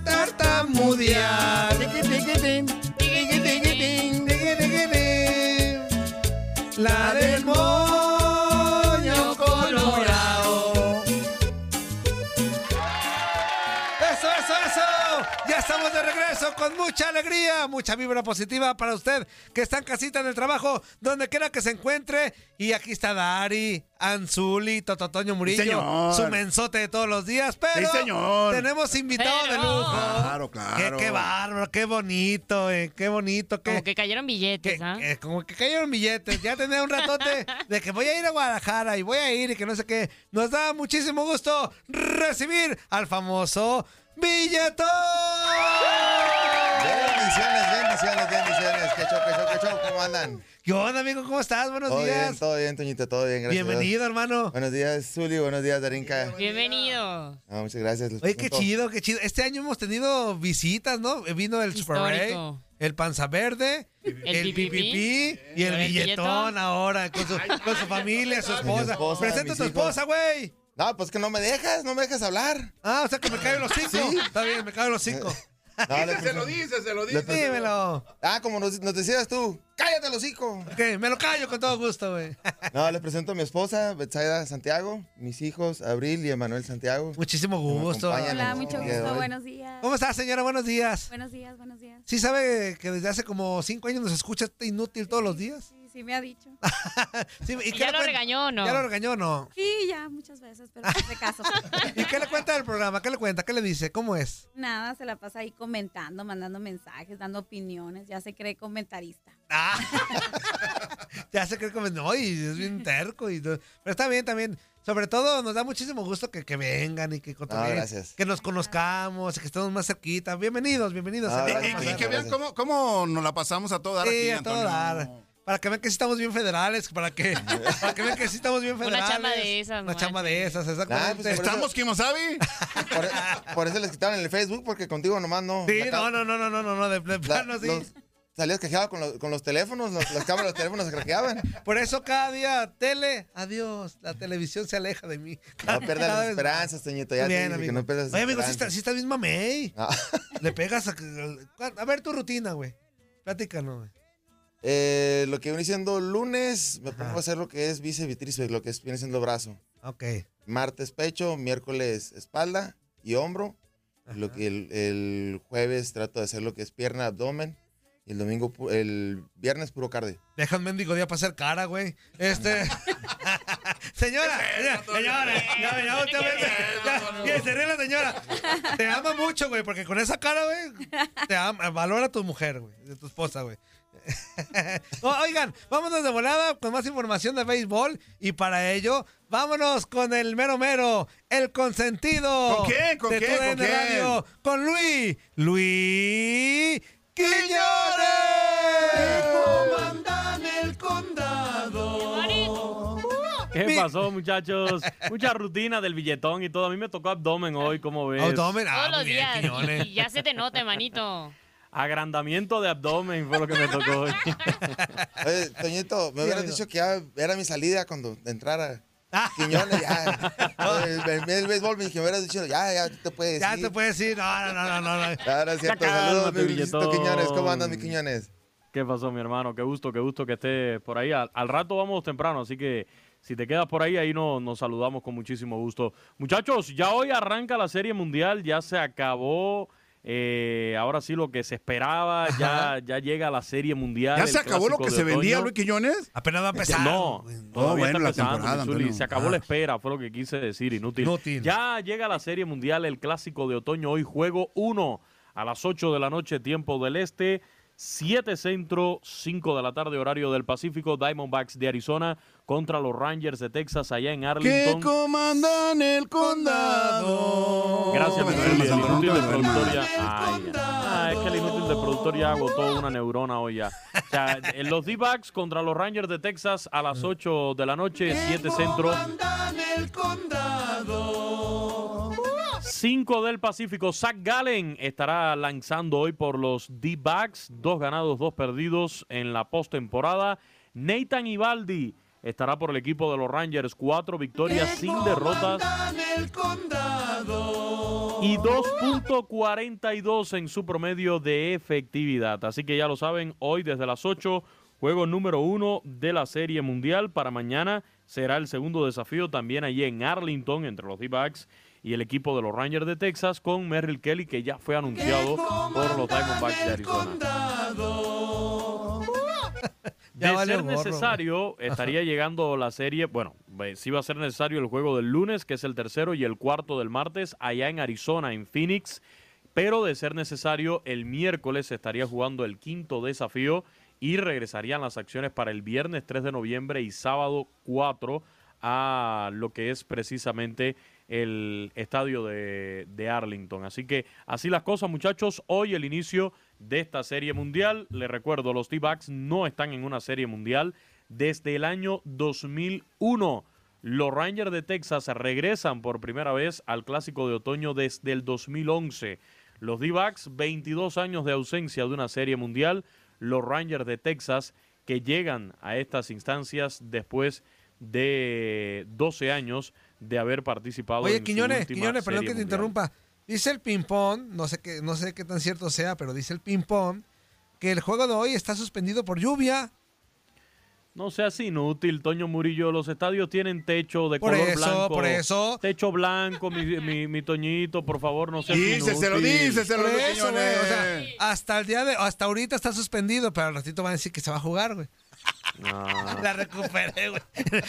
con mucha alegría, mucha vibra positiva para usted que está en casita en el trabajo, donde quiera que se encuentre. Y aquí está Dari, Anzuli, Tototoño Murillo, señor. su mensote de todos los días. Pero Sí, señor. tenemos invitado de lujo. Claro, Qué, claro. qué bárbaro, qué bonito, eh, qué bonito. Qué, Como que cayeron billetes, ¿ah? eh, como que cayeron billetes. Ya tenía un ratote de que voy a ir a Guadalajara y voy a ir y que no sé qué. Nos da muchísimo gusto recibir al famoso Billetón. Bendiciones, bendiciones, bendiciones. ¿Qué show, qué show, qué show? ¿Cómo andan? ¿Qué onda, amigo? ¿Cómo estás? Buenos Todo días. bien, todo bien, Toñito, todo bien, gracias. Bienvenido, hermano. Buenos días, Zuli, buenos días, Darinka. Bienvenido. Ah, muchas gracias. Oye, qué chido, qué chido. Este año hemos tenido visitas, ¿no? Vino el Super Ray, el Panza Verde, el, Pipipí, Pipipi y el el Billetón ahora con su, con su familia, su esposa. esposa, Presenta a tu esposa, güey. No, pues que no me dejas, no me dejas hablar. Ah, o sea que me cae el hocico. Sí. Está bien, me cae el hocico. No, le Se lo dice, se lo dice. Dímelo. Ah, como nos, nos decías tú, cállate el hocico. Ok, me lo callo con todo gusto, güey. No, le presento a mi esposa, Betsaida Santiago, mis hijos, Abril y Emanuel Santiago. Muchísimo gusto. Hola, mucho gusto, buenos días. ¿Cómo estás, señora? Buenos días. Buenos días, buenos días. ¿Sí sabe que desde hace como cinco años nos escucha este inútil todos los días? Sí, sí me ha dicho. Sí, ¿y qué ¿Ya lo regañó o no? ¿Ya lo regañó o no? Sí, ya, muchas veces, pero no hace caso. ¿Y qué le cuenta del programa? ¿Qué le cuenta? ¿Qué le dice? ¿Cómo es? Nada, se la pasa ahí comentando, mandando mensajes, dando opiniones, ya se cree comentarista. Ah. ya se cree como, no, y es bien terco. Y todo. Pero está bien también. Sobre todo nos da muchísimo gusto que, que vengan y que, gracias. que nos conozcamos y que estemos más cerquita. Bienvenidos, bienvenidos. Ah, a- gracias, Y, que vean cómo, cómo nos la pasamos a todo dar Sí, aquí, a todo dar. Para que vean que sí estamos bien federales, para que, para que vean que sí estamos bien Una federales. chamba de esas, Una chamba de esas, exactamente. Ah, pues, por ¿Estamos Kimosabi? Por, por eso les quitaron el Facebook, porque contigo nomás no. sí, no, no, no, no, no, no, no, de, de la- plano sí. los- salías quejado con, los- con los teléfonos, los- las cámaras de los teléfonos se craqueaban. Por eso cada día, tele, adiós, la televisión se aleja de mí. No pierdas las esperanzas, Toñito. Ya te dije que amigo. no pierdas Oye, amigo, sí, está, sí estás bien mamey. Ah. Le pegas a... A ver tu rutina, güey. Platícanos, güey. Eh, lo que viene siendo lunes, me pongo a hacer lo que es bíceps y tríceps, lo que es, viene siendo brazo. Ok. Martes pecho, miércoles espalda y hombro. Lo que el, el jueves trato de hacer lo que es pierna, abdomen. Y el domingo, el viernes puro cardio. Deja un mendigo día para hacer cara, güey. Este. señora, señora, señora, ya, ya, usted ya, ya, la señora. Te ama mucho, güey, porque con esa cara, güey, te ama, valora a tu mujer, güey, de tu esposa, güey. Oigan, vámonos de volada con más información de béisbol y para ello, vámonos con el mero mero, el consentido. ¿Con quién? ¿Con de quién? ¿Con quién? Radio, con Luis, Luis Quiñones. Comandan el condado. ¿Qué Mi- pasó, muchachos? Mucha rutina del billetón y todo. A mí me tocó abdomen hoy, ¿cómo ves? Abdomen, ah, Todos los días. Quiñones. Y ya se te nota, manito. Agrandamiento de abdomen fue lo que me tocó hoy. Oye, Toñito, me hubieras dicho que ya era mi salida cuando entrara. Ah. Quiñones, ya. El, el- el béisbol me dije, me hubieras dicho, ya, ya te puedes Ya ir. te puedes decir, no, no, no, no, no. no. Claro, es cierto. Saludos, mi Luisito. Quiñones. ¿Cómo andas, mi Quiñones? ¿Qué pasó, mi hermano? Qué gusto, qué gusto que estés por ahí. Al, al rato vamos temprano, así que si te quedas por ahí, ahí no- nos saludamos con muchísimo gusto. Muchachos, ya hoy arranca la Serie Mundial, ya se acabó. Eh, ahora sí, lo que se esperaba, ya, ya llega la Serie Mundial. ¿Ya se acabó lo que se vendía. Luis Quiñones? Apenas va a empezar. No, güey. todavía bueno, está la empezando, temporada, Zuli. Se acabó Ah. la espera, fue lo que quise decir, inútil. Inútil. Ya llega la Serie Mundial, el clásico de otoño. Hoy juego 1 a las 8 de la noche, tiempo del este. 7 centro, 5 de la tarde, horario del Pacífico. Diamondbacks de Arizona contra los Rangers de Texas allá en Que Arlington. comandan el condado. Gracias, Zuli, el inútil no de me duermas. productor ya. Ay, ah, es que el inútil de productor ya agotó una neurona hoy ya. O sea, en los D-backs contra los Rangers de Texas a las 8 de la noche, 7 centro. 5 del Pacífico. Zach Gallen estará lanzando hoy por los D-Backs. Dos ganados, dos perdidos en la postemporada. Nathan Ibaldi estará por el equipo de los Rangers. Cuatro victorias sin derrotas. Y 2.42 en su promedio de efectividad. Así que ya lo saben, hoy desde las 8, juego número uno de la Serie Mundial. Para mañana será el segundo desafío también allí en Arlington entre los D-Backs y el equipo de los Rangers de Texas con Merrill Kelly que ya fue anunciado por los Diamondbacks de Arizona. De ser gorro, necesario, estaría llegando la serie, bueno, eh, sí va a ser necesario el juego del lunes, que es el tercero, y el cuarto del martes, allá en Arizona, en Phoenix, pero de ser necesario, el miércoles se estaría jugando el quinto desafío y regresarían las acciones para el viernes 3 de noviembre y sábado 4 a lo que es precisamente el estadio de, de Arlington. Así que así las cosas, muchachos. Hoy el inicio de esta serie mundial. Les recuerdo, los T-Backs no están en una serie mundial desde el año 2001. Los Rangers de Texas regresan por primera vez al Clásico de Otoño desde el 2011. Los D-Backs, 22 años de ausencia de una serie mundial. Los Rangers de Texas que llegan a estas instancias después de 12 años de haber participado Oye, en su Quiñones, última Quiñones, perdón que te mundial. interrumpa. Dice el ping-pong, no sé, qué, no sé qué tan cierto sea, pero dice el ping-pong que el juego de hoy está suspendido por lluvia. No seas inútil, Toño Murillo. Los estadios tienen techo de Por color eso, blanco. por eso. Techo blanco, mi, mi- mi Toñito, por favor, no seas Díceselo, inútil. díceselo, Por Luis eso, güey. O sea, hasta el día de, hasta ahorita está suspendido, pero al ratito van a decir que se va a jugar, güey. La recuperé, güey.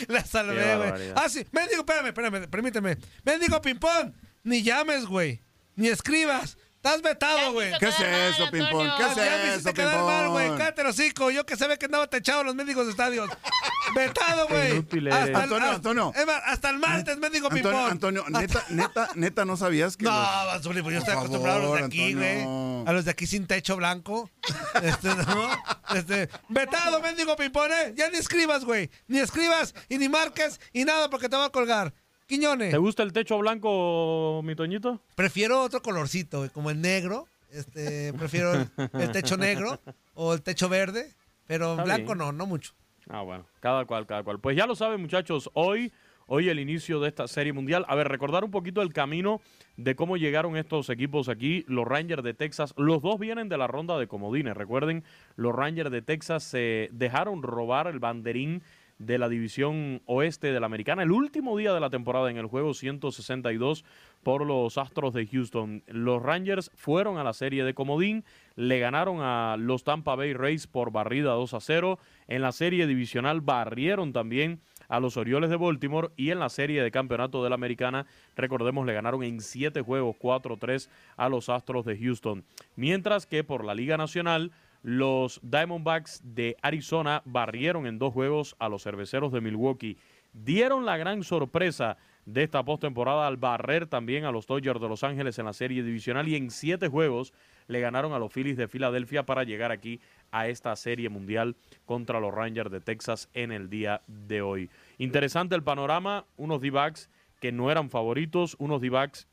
La salvé, güey. Ah, sí. Mendigo, espérame, espérame, permíteme. Mendigo ping-pong. Ni llames, güey. Ni escribas. Estás vetado, güey. ¿Qué es eso, ping-pong? ¿Qué es Ya me eso, hiciste quedar mal, güey. Cállate el hocico. Yo que sabía que andaba techado en los mendigos estadios. Vetado, güey. Hasta Antonio, Antonio. hasta el martes, mendigo Antonio, ping-pong. Antonio, neta, neta, neta, ¿no sabías que No, los- Bazuli, pues yo estoy acostumbrado a los de aquí, güey. A los de aquí sin techo blanco. Este, ¿no? Este, vetado, mendigo ping-pong, ¿eh? Ya ni escribas, güey. Ni escribas y ni marques y nada porque te va a colgar. Quiñones. ¿Te gusta el techo blanco, mi Toñito? Prefiero otro colorcito, güey, como el negro. Este, prefiero el, el techo negro o el techo verde, pero Está blanco bien. no, no mucho. Ah, bueno, cada cual, cada cual. Pues ya lo saben, muchachos, hoy, hoy el inicio de esta serie mundial. A ver, recordar un poquito el camino de cómo llegaron estos equipos aquí. Los Rangers de Texas, los dos vienen de la ronda de comodines. Recuerden, los Rangers de Texas se dejaron robar el banderín de la división oeste de la americana el último día de la temporada en el juego 162 por los Astros de Houston. Los Rangers fueron a la serie de comodín, le ganaron a los Tampa Bay Rays por barrida 2 a 0. En la serie divisional barrieron también a los Orioles de Baltimore y en la serie de campeonato de la americana, recordemos, le ganaron en 7 juegos 4-3 a los Astros de Houston. Mientras que por la Liga Nacional, los Diamondbacks de Arizona barrieron en dos juegos a los cerveceros de Milwaukee. Dieron la gran sorpresa de esta postemporada al barrer también a los Dodgers de Los Ángeles en la serie divisional y en siete juegos le ganaron a los Phillies de Filadelfia para llegar aquí a esta serie mundial contra los Rangers de Texas en el día de hoy. Interesante el panorama, unos D-backs que no eran favoritos, unos D-backs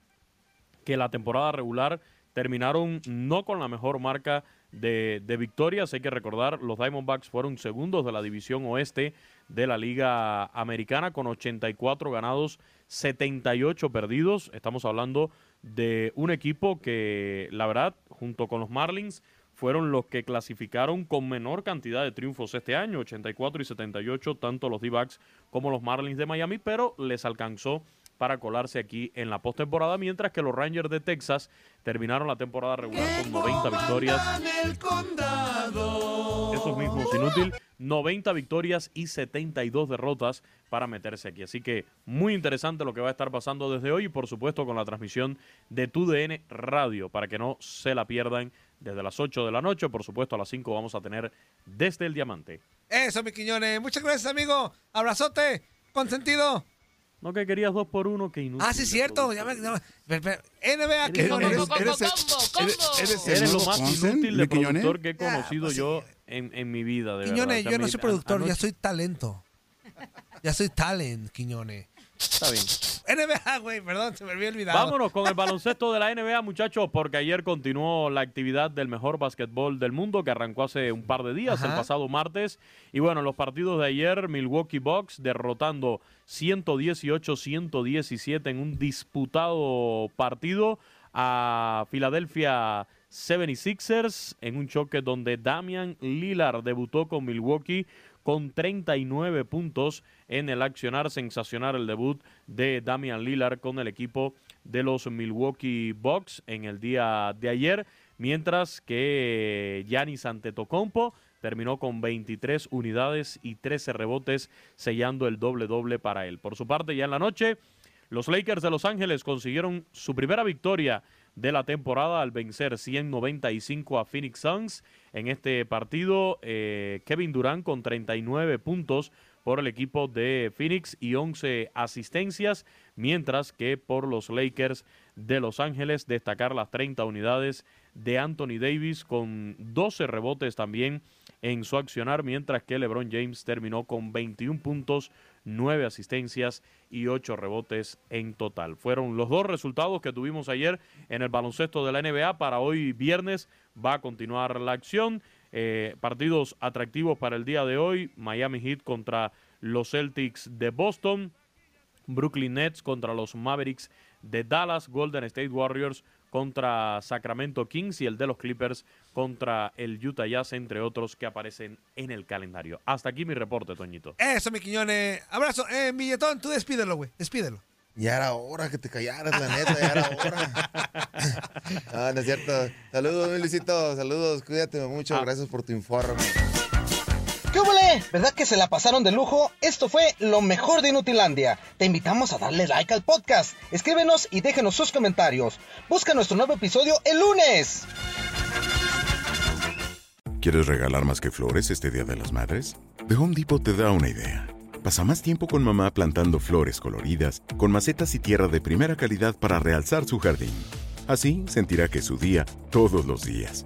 que la temporada regular terminaron no con la mejor marca de, victorias. Hay que recordar, los Diamondbacks fueron segundos de la división oeste de la Liga Americana con 84 ganados, 78 perdidos. Estamos hablando de un equipo que, la verdad, junto con los Marlins, fueron los que clasificaron con menor cantidad de triunfos este año, 84 y 78, tanto los D-Backs como los Marlins de Miami, pero les alcanzó para colarse aquí en la postemporada, mientras que los Rangers de Texas terminaron la temporada regular con 90 victorias. Eso es mismo, es inútil. 90 victorias y 72 derrotas para meterse aquí. Así que muy interesante lo que va a estar pasando desde hoy y por supuesto con la transmisión de TUDN Radio para que no se la pierdan desde las 8 de la noche. Por supuesto a las 5 vamos a tener desde el Diamante. Eso, mi Quiñones. Muchas gracias, amigo. Abrazote. Consentido. No que querías dos por uno, que inútil. Ah, sí, es cierto. Ya me- no, pero- pero- NBA, Eres- eres- eres- eres- eres el Eres lo más inútil de productor que he Ya, conocido pues yo en, en mi vida. De Quiñones, verdad. yo no soy productor, anoche- ya soy talento. Ya soy talent, Quiñones. Está bien. NBA, güey, perdón, se me había olvidado. Vámonos con el baloncesto de la NBA, muchachos, porque ayer continuó la actividad del mejor básquetbol del mundo que arrancó hace un par de días, Ajá. el pasado martes. Y bueno, los partidos de ayer, Milwaukee Bucks derrotando 118-117 en un disputado partido a Philadelphia 76ers en un choque donde Damian Lillard debutó con Milwaukee con 39 puntos en el accionar sensacional el debut de Damian Lillard con el equipo de los Milwaukee Bucks en el día de ayer, mientras que Giannis Antetokounmpo terminó con 23 unidades y 13 rebotes, sellando el doble-doble para él. Por su parte, ya en la noche, los Lakers de Los Ángeles consiguieron su primera victoria de la temporada al vencer 195 a Phoenix Suns. En este partido, eh, Kevin Durant con 39 puntos por el equipo de Phoenix y 11 asistencias, mientras que por los Lakers de Los Ángeles destacar las 30 unidades de Anthony Davis con 12 rebotes también en su accionar, mientras que LeBron James terminó con 21 puntos, 9 asistencias y 8 rebotes en total. Fueron los dos resultados que tuvimos ayer en el baloncesto de la NBA. Para hoy viernes va a continuar la acción. Eh, partidos atractivos para el día de hoy. Miami Heat contra los Celtics de Boston. Brooklyn Nets contra los Mavericks de Dallas. Golden State Warriors contra Sacramento Kings y el de los Clippers contra el Utah Jazz, entre otros que aparecen en el calendario. Hasta aquí mi reporte, Toñito. Eso, mi Quiñones. Abrazo. Eh, Milletón, tú despídelo, güey. Despídelo. Ya era hora que te callaras, la neta, ya era hora. ah, no es cierto. Saludos, mi Luisito. Saludos, cuídate mucho. Gracias por tu informe. ¿Verdad que se la pasaron de lujo? Esto fue lo mejor de Inutilandia. Te invitamos a darle like al podcast. Escríbenos y déjenos sus comentarios. Busca nuestro nuevo episodio el lunes. ¿Quieres regalar más que flores este Día de las Madres? The Home Depot te da una idea. Pasa más tiempo con mamá plantando flores coloridas, con macetas y tierra de primera calidad para realzar su jardín. Así sentirá que es su día todos los días.